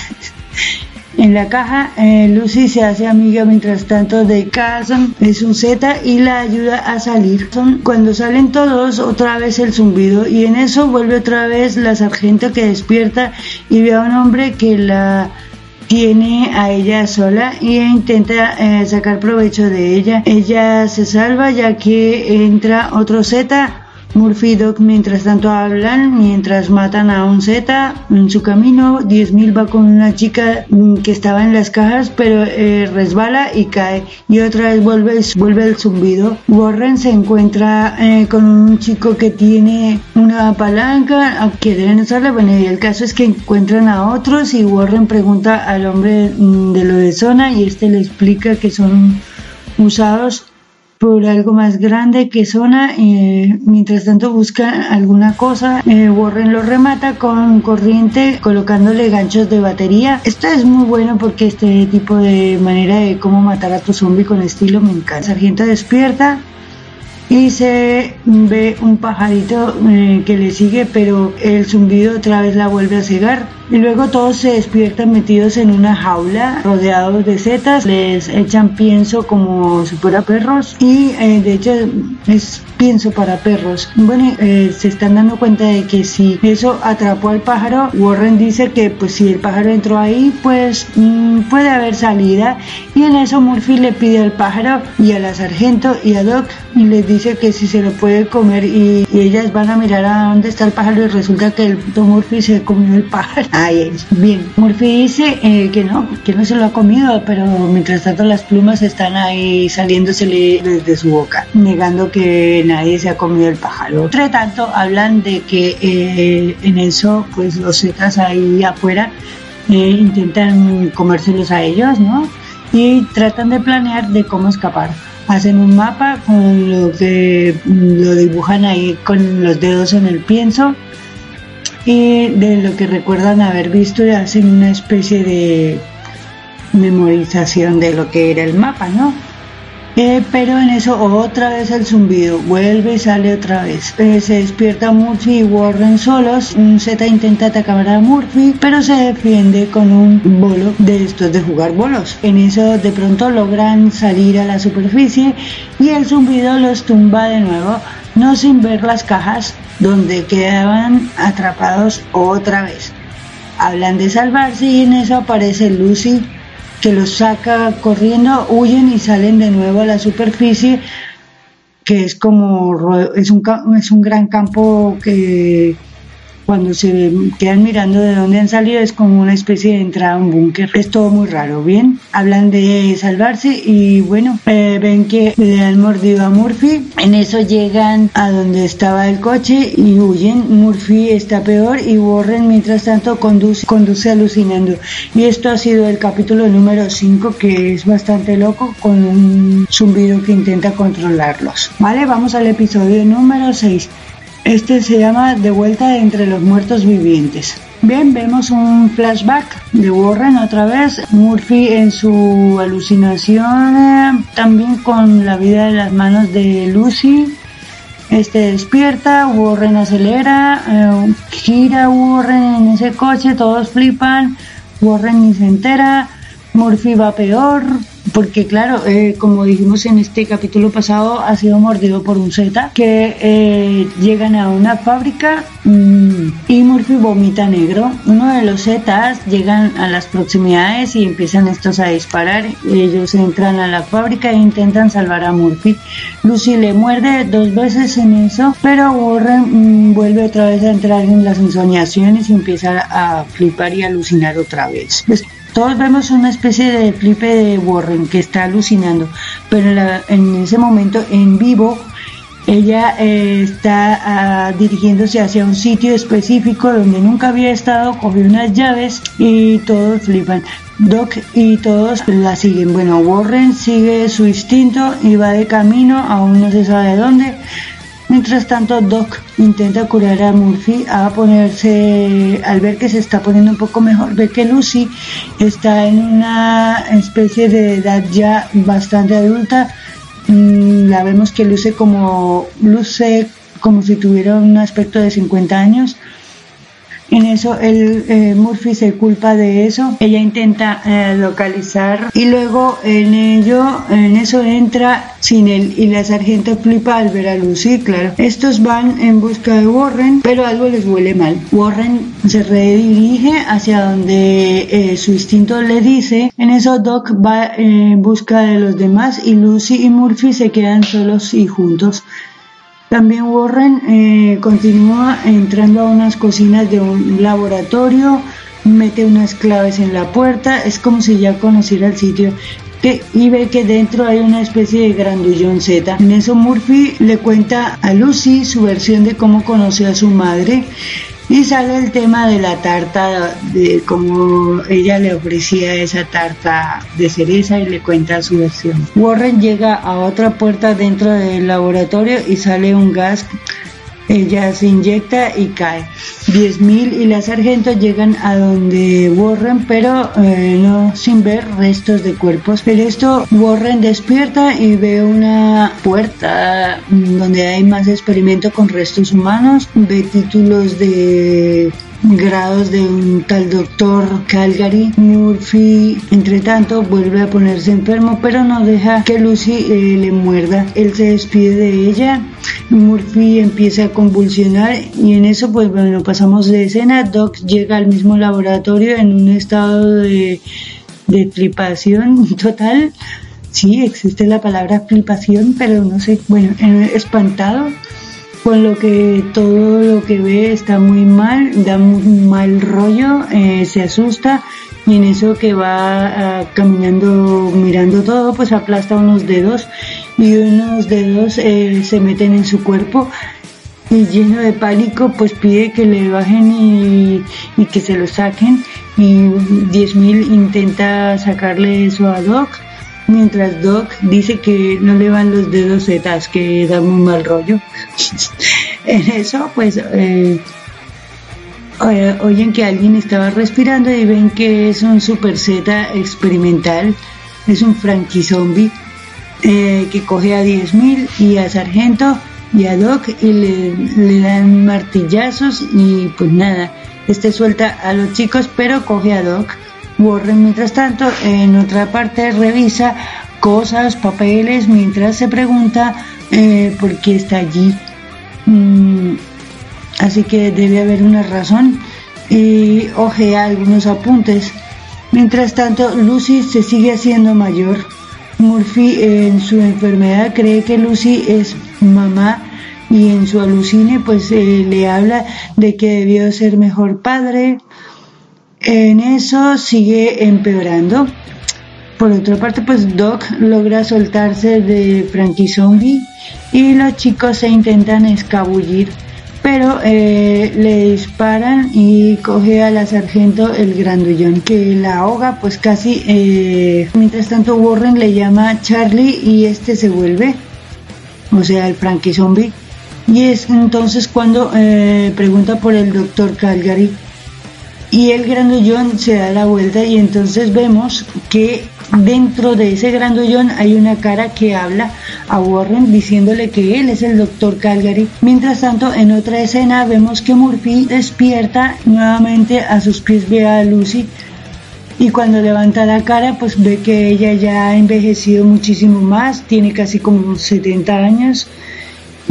En la caja, eh, Lucy se hace amiga mientras tanto de Carson, es un Z y la ayuda a salir. Cuando salen todos, otra vez el zumbido y en eso vuelve otra vez la sargento que despierta y ve a un hombre que la tiene a ella sola y intenta eh, sacar provecho de ella. Ella se salva ya que entra otro Z Murphy y Doc mientras tanto hablan, mientras matan a un Z en su camino. 10.000 va con una chica que estaba en las cajas, pero eh, resbala y cae. Y otra vez vuelve, vuelve el zumbido. Warren se encuentra eh, con un chico que tiene una palanca que deben usarla. Bueno, y el caso es que encuentran a otros y Warren pregunta al hombre mm, de lo de zona y este le explica que son usados por algo más grande que Zona. Eh, mientras tanto busca alguna cosa. Eh, Warren lo remata con corriente colocándole ganchos de batería. Esto es muy bueno porque este tipo de manera de cómo matar a tu zombie con estilo me encanta. Sargento despierta y se ve un pajarito eh, que le sigue pero el zumbido otra vez la vuelve a cegar. Y luego todos se despiertan metidos en una jaula rodeados de setas. Les echan pienso como si fuera perros. Y eh, de hecho es pienso para perros. Bueno eh, se están dando cuenta de que si eso atrapó al pájaro Warren dice que pues si el pájaro entró ahí pues mm, puede haber salida. Y en eso Murphy le pide al pájaro y a la sargento y a Doc y les dice que si se lo puede comer y, ellas van a mirar a dónde está el pájaro y resulta que el puto Murphy se comió el pájaro. Ay, bien. Murphy dice eh, que no, que no se lo ha comido, pero mientras tanto las plumas están ahí saliéndosele desde su boca, negando que nadie se ha comido el pájaro. Entre tanto, hablan de que eh, en eso, pues los zetas ahí afuera eh, intentan comérselos a ellos, ¿no? Y tratan de planear de cómo escapar hacen un mapa con lo que lo dibujan ahí con los dedos en el pienso y de lo que recuerdan haber visto y hacen una especie de memorización de lo que era el mapa, ¿no? Eh, pero en eso otra vez el zumbido, vuelve y sale otra vez. Eh, se despierta Murphy y Warren solos. Un Z intenta atacar a Murphy, pero se defiende con un bolo de estos de jugar bolos. En eso de pronto logran salir a la superficie y el zumbido los tumba de nuevo, no sin ver las cajas donde quedaban atrapados otra vez. Hablan de salvarse y en eso aparece Lucy que los saca corriendo, huyen y salen de nuevo a la superficie, que es como es un, es un gran campo que cuando se quedan mirando de dónde han salido es como una especie de entrada a un búnker. Es todo muy raro, ¿bien? Hablan de salvarse y bueno, eh, ven que le han mordido a Murphy. En eso llegan a donde estaba el coche y huyen. Murphy está peor y Warren mientras tanto conduce, conduce alucinando. Y esto ha sido el capítulo número 5 que es bastante loco con un zumbido que intenta controlarlos. Vale, vamos al episodio número 6. Este se llama De vuelta entre los muertos vivientes. Bien, vemos un flashback de Warren otra vez, Murphy en su alucinación, también con la vida de las manos de Lucy. Este despierta, Warren acelera, eh, gira Warren en ese coche, todos flipan, Warren ni se entera, Murphy va peor, porque claro, eh, como dijimos en este capítulo pasado, ha sido mordido por un Z que eh, llegan a una fábrica mm, y Murphy vomita negro. Uno de los Zetas llegan a las proximidades y empiezan estos a disparar. Ellos entran a la fábrica e intentan salvar a Murphy. Lucy le muerde dos veces en eso, pero Warren mm, vuelve otra vez a entrar en las ensoñaciones y empieza a flipar y alucinar otra vez. Todos vemos una especie de flipe de Warren que está alucinando, pero en ese momento en vivo Ella eh, está ah, dirigiéndose hacia un sitio específico donde nunca había estado, coge unas llaves y todos flipan. Doc y todos la siguen. Bueno, Warren sigue su instinto y va de camino, aún no se sabe dónde. Mientras tanto, Doc intenta curar a Murphy a ponerse, al ver que se está poniendo un poco mejor, ve que Lucy está en una especie de edad ya bastante adulta. Mm, la vemos que luce como, luce como si tuviera un aspecto de 50 años en eso el eh, Murphy se culpa de eso. Ella intenta eh, localizar y luego en ello, en eso entra sin él y la sargento flipa al ver a Lucy, claro. Estos van en busca de Warren, pero algo les huele mal. Warren se redirige hacia donde eh, su instinto le dice. En eso Doc va en busca de los demás y Lucy y Murphy se quedan solos y juntos. También Warren eh, continúa entrando a unas cocinas de un laboratorio, mete unas claves en la puerta, es como si ya conociera el sitio. y ve que dentro hay una especie de grandullón Z. En eso Murphy le cuenta a Lucy su versión de cómo conoció a su madre y sale el tema de la tarta, de cómo ella le ofrecía esa tarta de cereza y le cuenta su versión. Warren llega a otra puerta dentro del laboratorio y sale un gas ella se inyecta y cae. 10.000 y la sargento llegan a donde Warren, pero eh, no sin ver restos de cuerpos. Pero esto Warren despierta y ve una puerta donde hay más experimento con restos humanos. Ve títulos de grados de un tal doctor Calgary. Murphy, entre tanto, vuelve a ponerse enfermo, pero no deja que Lucy eh, le muerda. Él se despide de ella. Murphy empieza a convulsionar y en eso, pues bueno, pasamos de escena. Doc llega al mismo laboratorio en un estado de, de flipación total. Sí, existe la palabra flipación, pero no sé, bueno, espantado con lo que todo lo que ve está muy mal, da un mal rollo, eh, se asusta y en eso que va ah, caminando mirando todo pues aplasta unos dedos y unos dedos eh, se meten en su cuerpo y lleno de pánico pues pide que le bajen y, y que se lo saquen y 10.000 intenta sacarle eso a Doc mientras Doc dice que no le van los dedos zetas, que da muy mal rollo. en eso, pues, eh, oyen que alguien estaba respirando y ven que es un super Z experimental, es un Frankie Zombie eh, que coge a 10.000 y a Sargento y a Doc y le, le dan martillazos y pues nada, este suelta a los chicos pero coge a Doc Warren, mientras tanto, en otra parte revisa cosas, papeles, mientras se pregunta eh, por qué está allí. Mm, así que debe haber una razón y ojea algunos apuntes. Mientras tanto, Lucy se sigue haciendo mayor. Murphy en su enfermedad cree que Lucy es mamá y en su alucine pues eh, le habla de que debió ser mejor padre, en eso sigue empeorando. Por otra parte, pues Doc logra soltarse de Frankie Zombie y los chicos se intentan escabullir, pero eh, le disparan y coge a la sargento el grandullón que la ahoga, pues casi. Eh, mientras tanto, Warren le llama a Charlie y este se vuelve, o sea, el Frankie Zombie. Y es entonces cuando eh, pregunta por el doctor Calgary y el grandullón se da la vuelta y entonces vemos que dentro de ese grandullón hay una cara que habla a Warren diciéndole que él es el doctor Calgary. Mientras tanto, en otra escena vemos que Murphy despierta nuevamente a sus pies ve a Lucy y cuando levanta la cara pues ve que ella ya ha envejecido muchísimo más, tiene casi como 70 años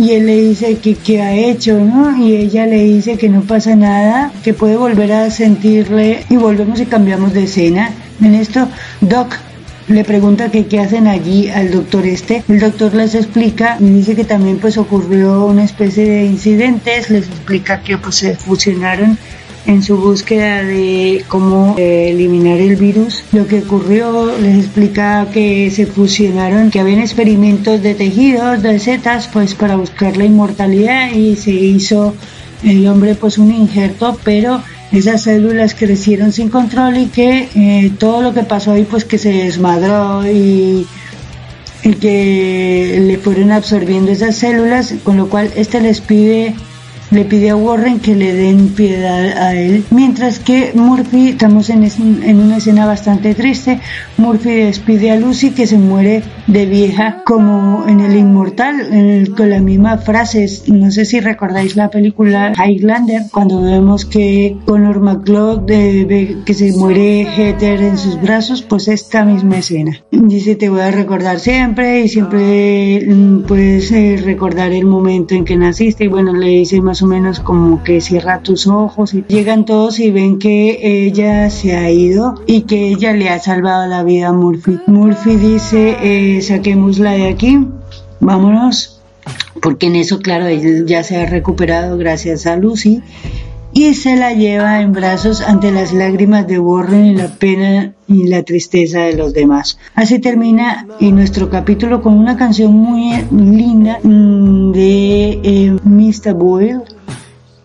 y él le dice que qué ha hecho, ¿no? Y ella le dice que no pasa nada, que puede volver a sentirle y volvemos y cambiamos de escena. En esto, Doc le pregunta que qué hacen allí al doctor este. El doctor les explica y dice que también pues ocurrió una especie de incidentes, les explica que pues se fusionaron en su búsqueda de cómo eh, eliminar el virus. Lo que ocurrió les explica que se fusionaron, que habían experimentos de tejidos, de setas, pues para buscar la inmortalidad y se hizo el hombre pues un injerto, pero esas células crecieron sin control y que eh, todo lo que pasó ahí pues que se desmadró y, y que le fueron absorbiendo esas células, con lo cual este les pide le pide a Warren que le den piedad a él. Mientras que Murphy, estamos en, en una escena bastante triste, Murphy despide a Lucy que se muere de vieja como en el Inmortal, con la misma frase. No sé si recordáis la película Highlander, cuando vemos que Conor McLeod de, que se muere Heather en sus brazos, pues esta misma escena. Dice, te voy a recordar siempre y siempre mm, puedes eh, recordar el momento en que naciste y bueno, le dice más o menos como que cierra tus ojos y llegan todos y ven que ella se ha ido y que ella le ha salvado la vida a Murphy. Murphy dice, eh, saquémosla de aquí, vámonos, porque en eso, claro, ella ya se ha recuperado gracias a Lucy y se la lleva en brazos ante las lágrimas de Warren y la pena y la tristeza de los demás. Así termina nuestro capítulo con una canción muy linda mm, de eh, Mr. Boyle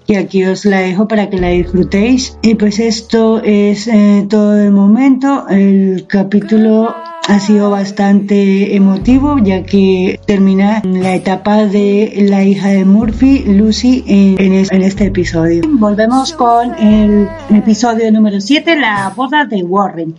y aquí os la dejo para que la disfrutéis. Y pues esto es eh, todo de momento. El capítulo ha sido bastante emotivo ya que termina la etapa de la hija de Murphy, Lucy, en, este episodio. Volvemos con el episodio número 7, la boda de Warren.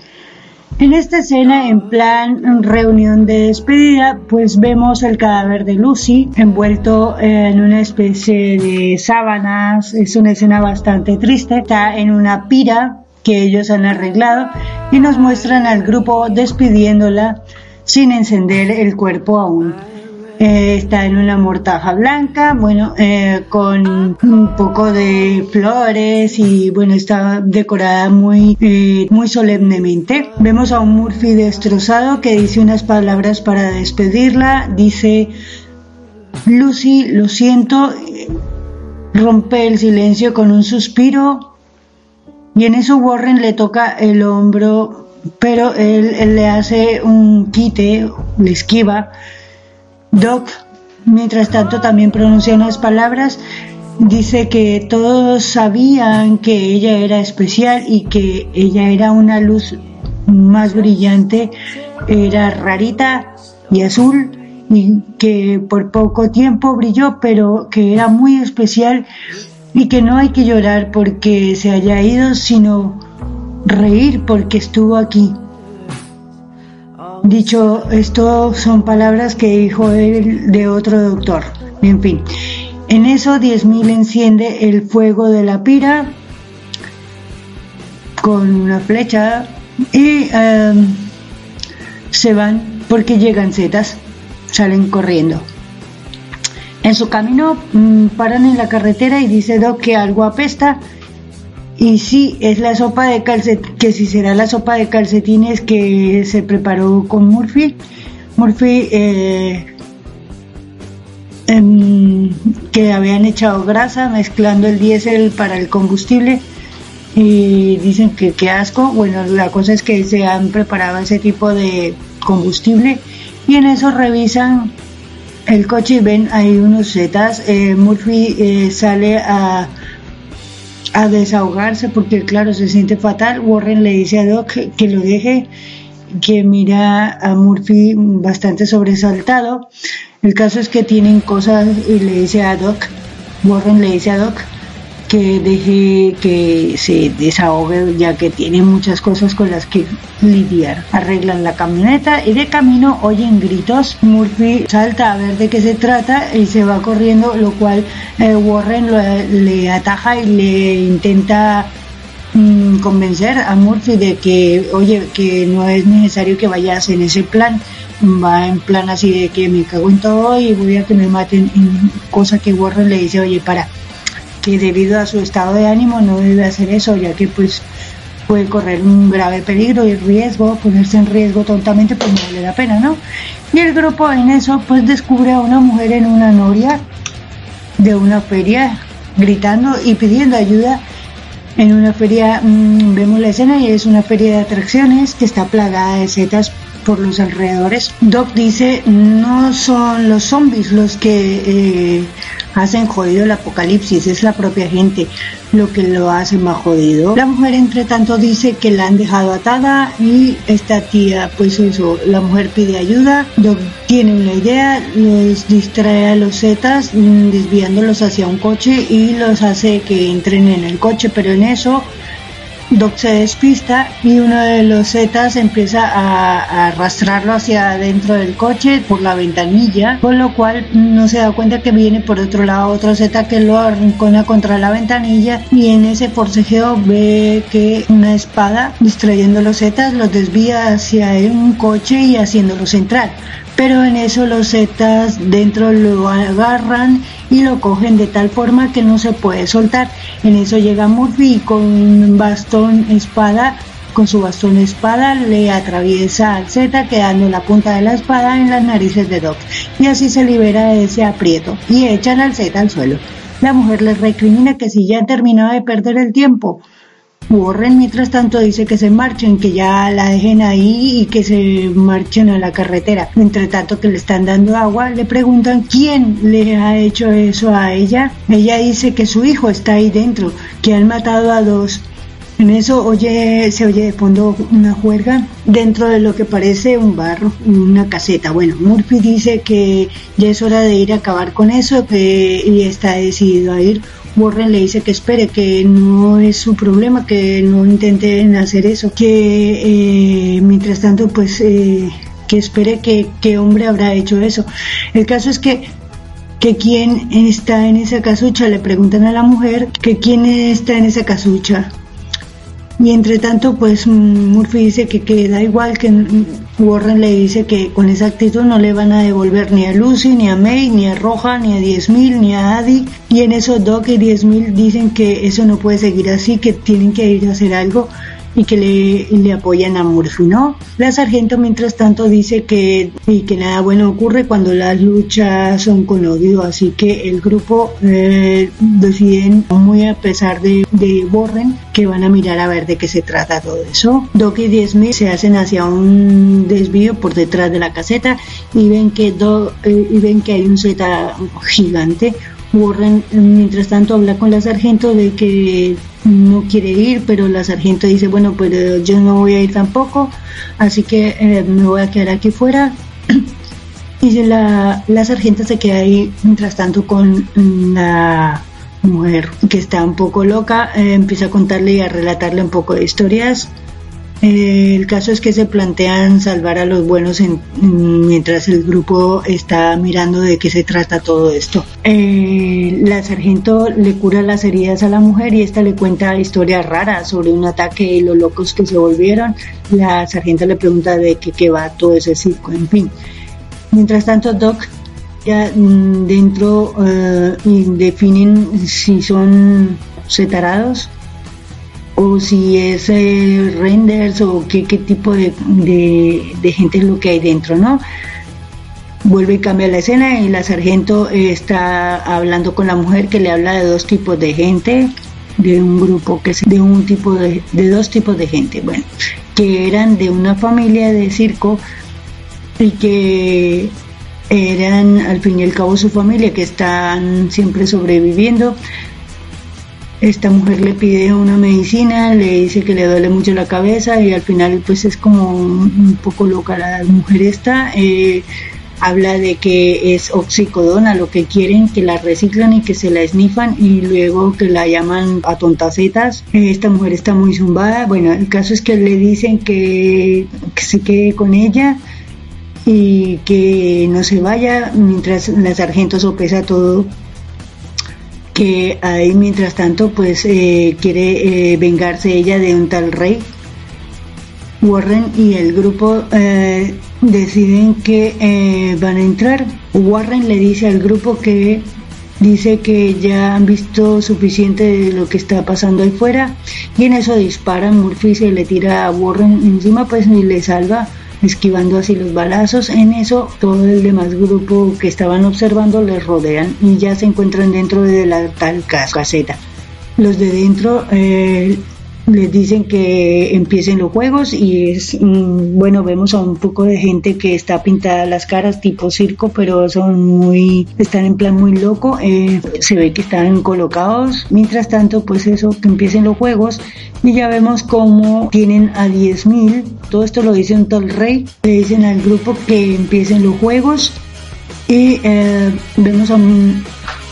En esta escena, en plan reunión de despedida, pues vemos el cadáver de Lucy envuelto en una especie de sábanas. Es una escena bastante triste. Está en una pira que ellos han arreglado y nos muestran al grupo despidiéndola sin encender el cuerpo aún. Eh, está en una mortaja blanca, bueno, eh, con un poco de flores y bueno, está decorada muy, eh, muy solemnemente. Vemos a un Murphy destrozado que dice unas palabras para despedirla, dice, Lucy, lo siento, rompe el silencio con un suspiro y en eso Warren le toca el hombro, pero él, él le hace un quite, le esquiva Doc, mientras tanto, también pronuncia unas palabras. Dice que todos sabían que ella era especial y que ella era una luz más brillante, era rarita y azul y que por poco tiempo brilló, pero que era muy especial y que no hay que llorar porque se haya ido, sino reír porque estuvo aquí. Dicho esto, son palabras que dijo él de otro doctor. En fin, en eso 10.000 enciende el fuego de la pira con una flecha y em, se van porque llegan setas, salen corriendo. En su camino mm, paran en la carretera y dice Doc que algo apesta y sí, es la sopa de calcetines, que si será la sopa de calcetines que se preparó con Murphy. Murphy, eh, em, que habían echado grasa mezclando el diésel para el combustible y dicen que qué asco. Bueno, la cosa es que se han preparado ese tipo de combustible y en eso revisan el coche y ven ahí unos zetas. Eh, Murphy eh, sale a a desahogarse porque claro se siente fatal. Warren le dice a Doc que, lo deje, que mira a Murphy bastante sobresaltado. El caso es que tienen cosas y le dice a Doc, Warren le dice a Doc que deje que se desahogue ya que tiene muchas cosas con las que lidiar. Arreglan la camioneta y de camino oyen gritos. Murphy salta a ver de qué se trata y se va corriendo, lo cual eh, Warren le ataja y le intenta mm, convencer a Murphy de que, oye, que no es necesario que vayas en ese plan. Va en plan así de que me cago en todo y voy a que me maten. Cosa que Warren le dice, oye, para que debido a su estado de ánimo no debe hacer eso, ya que pues puede correr un grave peligro y riesgo, ponerse en riesgo tontamente, pues no vale la pena, ¿no? Y el grupo en eso pues descubre a una mujer en una noria de una feria gritando y pidiendo ayuda En una feria mm, vemos la escena y es una feria de atracciones que está plagada de setas por los alrededores. Doc dice, no son los zombies los que eh, hacen jodido el apocalipsis, es la propia gente lo que lo hace más jodido. La mujer entre tanto dice que la han dejado atada y esta tía, pues eso, la mujer pide ayuda, Doc tiene una idea, los distrae a los zetas desviándolos hacia un coche y los hace que entren en el coche, pero en eso Doc se despista y uno de los Zetas empieza a, arrastrarlo hacia adentro del coche por la ventanilla, con lo cual no se da cuenta que viene por otro lado otro Z que lo arrancona contra la ventanilla y en ese forcejeo ve que una espada distrayendo los Zetas los desvía hacia un coche y haciéndolo central pero en eso los Zetas dentro lo agarran y lo cogen de tal forma que no se puede soltar. En eso llega Murphy con un bastón espada, con su bastón espada le atraviesa al Z quedando la punta de la espada en las narices de Doc y así se libera de ese aprieto y echan al Z al suelo. La mujer le recrimina que si ya han terminado de perder el tiempo, Warren, mientras tanto, dice que se marchen, que ya la dejen ahí y que se marchen a la carretera. Entre tanto que le están dando agua, le preguntan quién le ha hecho eso a ella. Ella dice que su hijo está ahí dentro, que han matado a dos. En eso oye, se oye de fondo una juerga dentro de lo que parece un barro, una caseta. Bueno, Murphy dice que ya es hora de ir a acabar con eso que, y está decidido a ir Warren le dice que espere, que no es su problema, que no intenten hacer eso, que eh, mientras tanto pues eh, que espere que qué hombre habrá hecho eso. El caso es que que quién está en esa casucha, le preguntan a la mujer que quién está en esa casucha. Y entre tanto, pues Murphy dice que, que da igual, que Warren le dice que con esa actitud no le van a devolver ni a Lucy, ni a May, ni a Roja, ni a 10.000, ni a Adi. Y en eso Doc y 10.000 dicen que eso no puede seguir así, que tienen que ir a hacer algo y que le, le, apoyan a Murphy, ¿no? La sargento, mientras tanto, dice que, y que nada bueno ocurre cuando las luchas son con odio, así que el grupo eh, deciden, muy a pesar de, de Warren, que van a mirar a ver de qué se trata todo eso. Doc y Smith se hacen hacia un desvío por detrás de la caseta y ven que, Do, eh, y ven que hay un Z gigante, Warren, mientras tanto, habla con la sargento de que no quiere ir, pero la sargento dice, bueno, pues yo no voy a ir tampoco, así que eh, me voy a quedar aquí fuera. y la, la sargento se queda ahí, mientras tanto, con la mujer que está un poco loca, eh, empieza a contarle y a relatarle un poco de historias eh, el caso es que se plantean salvar a los buenos mientras el grupo está mirando de qué se trata todo esto. Eh, la sargento le cura las heridas a la mujer y esta le cuenta historias raras sobre un ataque y los locos que se volvieron. La sargento le pregunta de qué, va todo ese circo, en fin. Mientras tanto, Doc ya mm, dentro eh, definen si son separados o si es eh, renders o qué, tipo de, gente es lo que hay dentro, ¿no? Vuelve y cambia la escena y la sargento está hablando con la mujer que le habla de dos tipos de gente, de un grupo que es de un tipo de dos tipos de gente, bueno, que eran de una familia de circo y que eran al fin y al cabo su familia que están siempre sobreviviendo esta mujer le pide una medicina, le dice que le duele mucho la cabeza y al final pues es como un, poco loca la mujer esta. Eh, habla de que es oxicodona, lo que quieren que la reciclan y que se la esnifan y luego que la llaman a tontacetas. Esta mujer está muy zumbada. Bueno, el caso es que le dicen que, se quede con ella y que no se vaya mientras la sargento sopesa todo que ahí mientras tanto pues eh, quiere eh, vengarse ella de un tal rey. Warren y el grupo eh, deciden que van a entrar. Warren le dice al grupo que dice que ya han visto suficiente de lo que está pasando ahí fuera y en eso disparan, Murphy se le tira a Warren encima pues ni le salva esquivando así los balazos. En eso todo el demás grupo que estaban observando les rodean y ya se encuentran dentro de la tal caseta. los de dentro eh, les dicen que empiecen los juegos y es mm, bueno vemos a un poco de gente que está pintada las caras tipo circo pero son muy están en plan muy loco eh, se ve que están colocados. Mientras tanto pues eso que empiecen los juegos y ya vemos cómo tienen a 10.000 todo esto lo dice un tal rey. Le dicen al grupo que empiecen los juegos y eh, vemos a un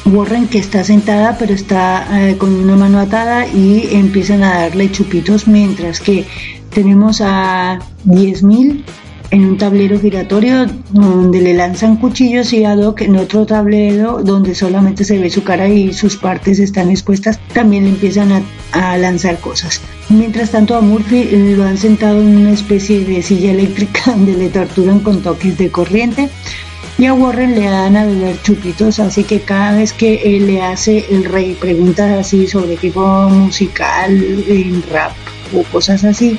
Warren que está sentada pero está eh, con una mano atada y empiezan a darle chupitos mientras que tenemos a 10.000 en un tablero giratorio donde le lanzan cuchillos y a Doc en otro tablero donde solamente se ve su cara y sus partes están expuestas también le empiezan a, a lanzar cosas. Mientras tanto a Murphy lo han sentado en una especie de silla eléctrica donde le torturan con toques de corriente y a Warren le dan a beber chupitos, así que cada vez que le hace el rey preguntas así sobre tipo musical, en rap o cosas así,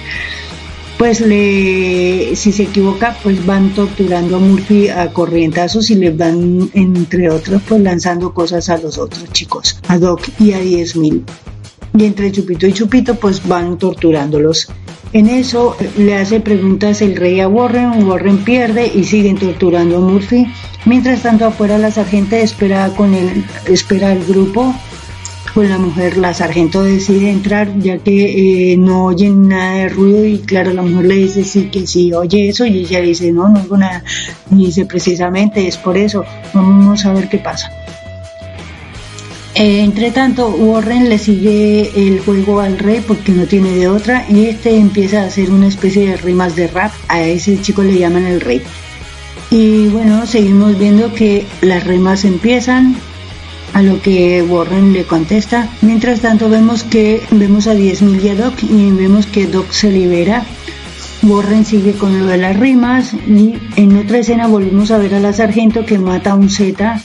pues le, si se equivoca, pues van torturando a Murphy a corrientazos y le van, entre otros, pues lanzando cosas a los otros chicos, a Doc y a 10.000. Y entre chupito y chupito, pues van torturándolos. En eso le hace preguntas el rey a Warren, Warren pierde y siguen torturando a Murphy. Mientras tanto afuera la sargenta espera con el espera el grupo. Pues la mujer, la sargento decide entrar ya que eh, no oyen nada de ruido y claro, la mujer le dice sí que sí oye eso y ella dice no, no oigo nada. Y dice precisamente es por eso, vamos a ver qué pasa. Eh, entre tanto, Warren le sigue el juego al rey porque no tiene de otra y este empieza a hacer una especie de rimas de rap. A ese chico le llaman el rey. Y bueno, seguimos viendo que las rimas empiezan, a lo que Warren le contesta. Mientras tanto vemos que vemos a 10.000 y a Doc y vemos que Doc se libera. Warren sigue con lo de las rimas y en otra escena volvemos a ver a la sargento que mata a un Z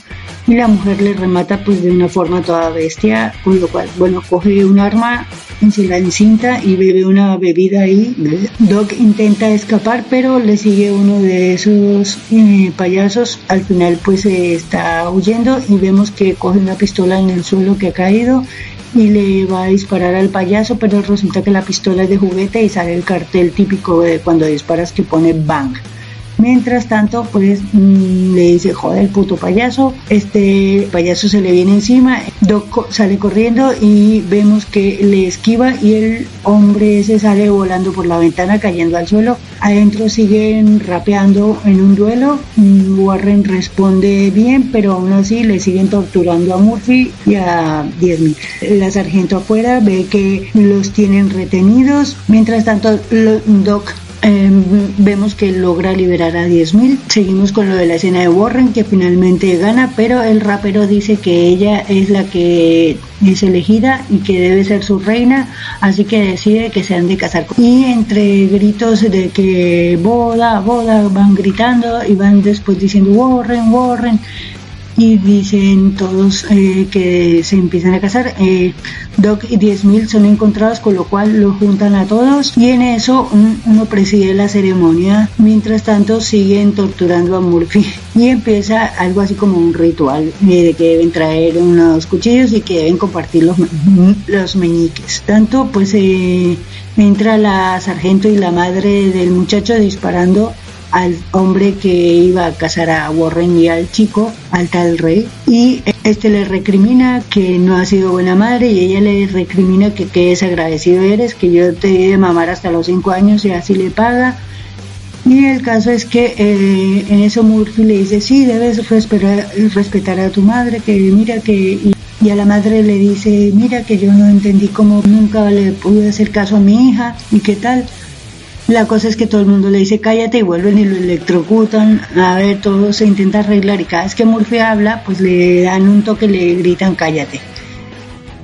y la mujer le remata pues de una forma toda bestia, con lo cual, bueno, coge un arma, se la encinta y bebe una bebida ahí. Doc intenta escapar, pero le sigue uno de esos eh, payasos. Al final pues está huyendo y vemos que coge una pistola en el suelo que ha caído y le va a disparar al payaso, pero resulta que la pistola es de juguete y sale el cartel típico de cuando disparas que pone bang. Mientras tanto, pues mm, le dice, joder, el puto payaso. Este payaso se le viene encima, Doc sale corriendo y vemos que le esquiva y el hombre ese sale volando por la ventana cayendo al suelo. Adentro siguen rapeando en un duelo. Warren responde bien, pero aún así le siguen torturando a Murphy y a 10.000. La sargento afuera ve que los tienen retenidos. Mientras tanto, Doc Em, vemos que logra liberar a 10.000. Seguimos con lo de la escena de Warren, que finalmente gana, pero el rapero dice que ella es la que es elegida y que debe ser su reina, así que decide que se han de casar. Y entre gritos de que boda, boda, van gritando y van después diciendo Warren, Warren y dicen todos eh, que se empiezan a casar. Eh, Doc y 10.000 son encontrados, con lo cual los juntan a todos y en eso uno preside la ceremonia. Mientras tanto siguen torturando a Murphy y empieza algo así como un ritual eh, de que deben traer unos cuchillos y que deben compartir los, los meñiques. Tanto pues entra la sargento y la madre del muchacho disparando al hombre que iba a casar a Warren y al chico, al tal rey, y este le recrimina que no ha sido buena madre y ella le recrimina que qué desagradecido eres, que yo te di de mamar hasta los cinco años y así le paga. Y el caso es que eh, en eso Murphy le dice, sí, debes respetar, respetar a tu madre, que mira que... Y, a la madre le dice, mira que yo no entendí cómo nunca le pude hacer caso a mi hija y qué tal. La cosa es que todo el mundo le dice cállate y vuelven y lo electrocutan. A ver, todo se intenta arreglar y cada vez que Murphy habla, pues le dan un toque, le gritan cállate.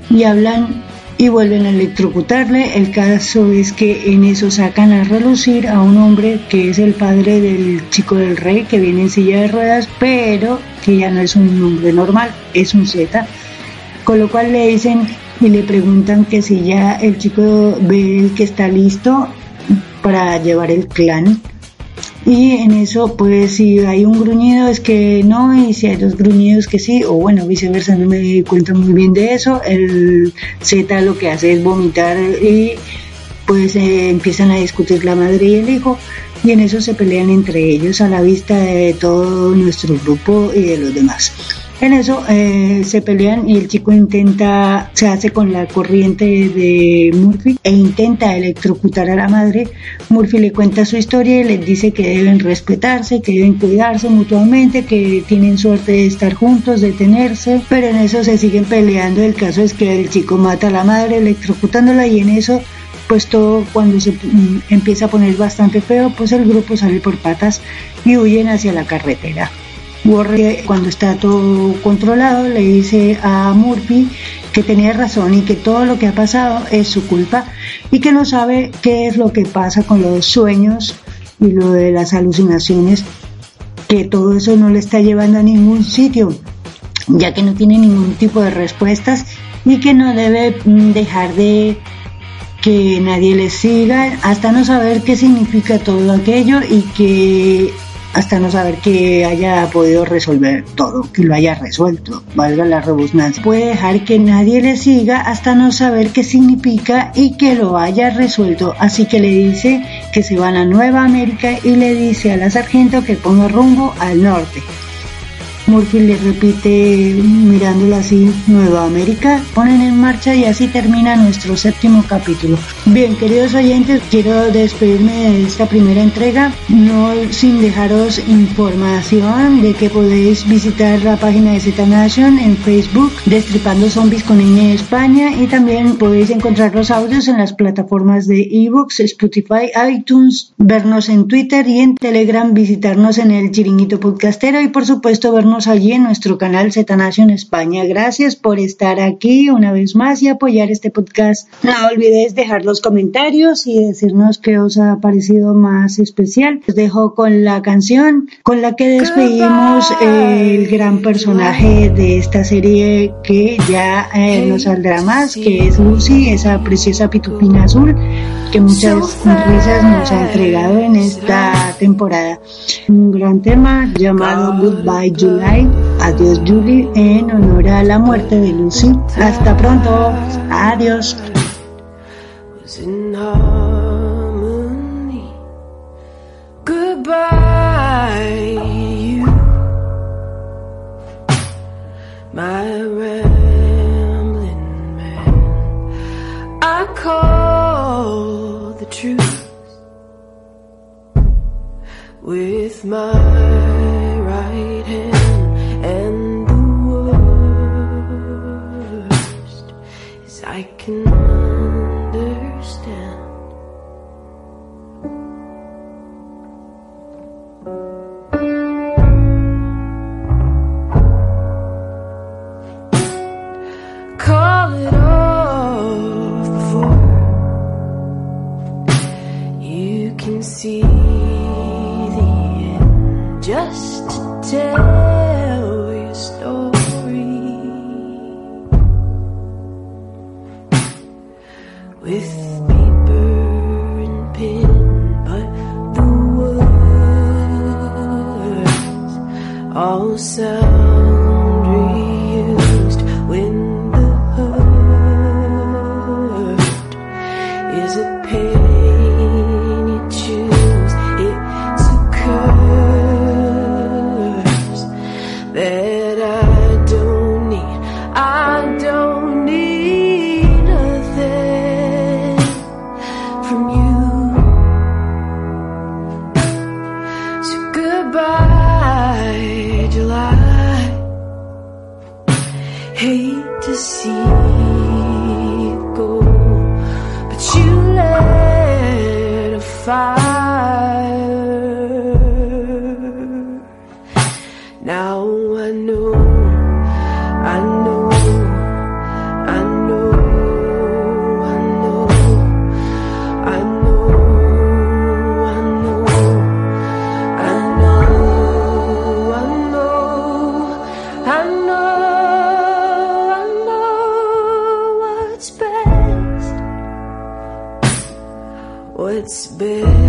Y hablan y vuelven a electrocutarle. El caso es que en eso sacan a relucir a un hombre que es el padre del chico del rey que viene en silla de ruedas, pero que ya no es un hombre normal, es un Z. Con lo cual le dicen y le preguntan que si ya el chico ve que está listo para llevar el clan y en eso pues si hay un gruñido es que no y si hay dos gruñidos que sí o bueno viceversa no me di cuenta muy bien de eso el Z lo que hace es vomitar y pues eh, empiezan a discutir la madre y el hijo y en eso se pelean entre ellos a la vista de todo nuestro grupo y de los demás. En eso eh, se pelean y el chico intenta, se hace con la corriente de Murphy e intenta electrocutar a la madre. Murphy le cuenta su historia y les dice que deben respetarse, que deben cuidarse mutuamente, que tienen suerte de estar juntos, de tenerse, pero en eso se siguen peleando. El caso es que el chico mata a la madre electrocutándola y en eso pues todo cuando se mm, empieza a poner bastante feo, pues el grupo sale por patas y huyen hacia la carretera. Warren, cuando está todo controlado, le dice a Murphy que tenía razón y que todo lo que ha pasado es su culpa y que no sabe qué es lo que pasa con los sueños y lo de las alucinaciones, que todo eso no le está llevando a ningún sitio, ya que no tiene ningún tipo de respuestas y que no debe mm, dejar de que nadie le siga hasta no saber qué significa todo aquello y que hasta no saber que haya podido resolver todo, que lo haya resuelto, valga la redundancia. Puede dejar que nadie le siga hasta no saber qué significa y que lo haya resuelto. Así que le dice que se va a Nueva América y le dice a la sargento que ponga rumbo al norte. Murphy le repite mirándola así, Nueva América, ponen en marcha y así termina nuestro séptimo capítulo. Bien, queridos oyentes, quiero despedirme de esta primera entrega, no sin dejaros información de que podéis visitar la página de Z Nation en Facebook, Destripando Zombies con Ñ España, y también podéis encontrar los audios en las plataformas de ebooks, Spotify, iTunes, vernos en Twitter y en Telegram, visitarnos en el Chiringuito Podcastero y por supuesto vernos allí en nuestro canal Nation España. Gracias por estar aquí una vez más y apoyar este podcast. No olvides dejar los comentarios y decirnos qué os ha parecido más especial. Os dejo con la canción con la que despedimos el gran personaje de esta serie que ya eh, no saldrá más, que es Lucy, esa preciosa pitupina azul que muchas risas nos ha entregado en esta temporada. Un gran tema llamado Goodbye July, Adiós Julie, en honor a la muerte de Lucy. Hasta pronto, adiós. with my closer. its been.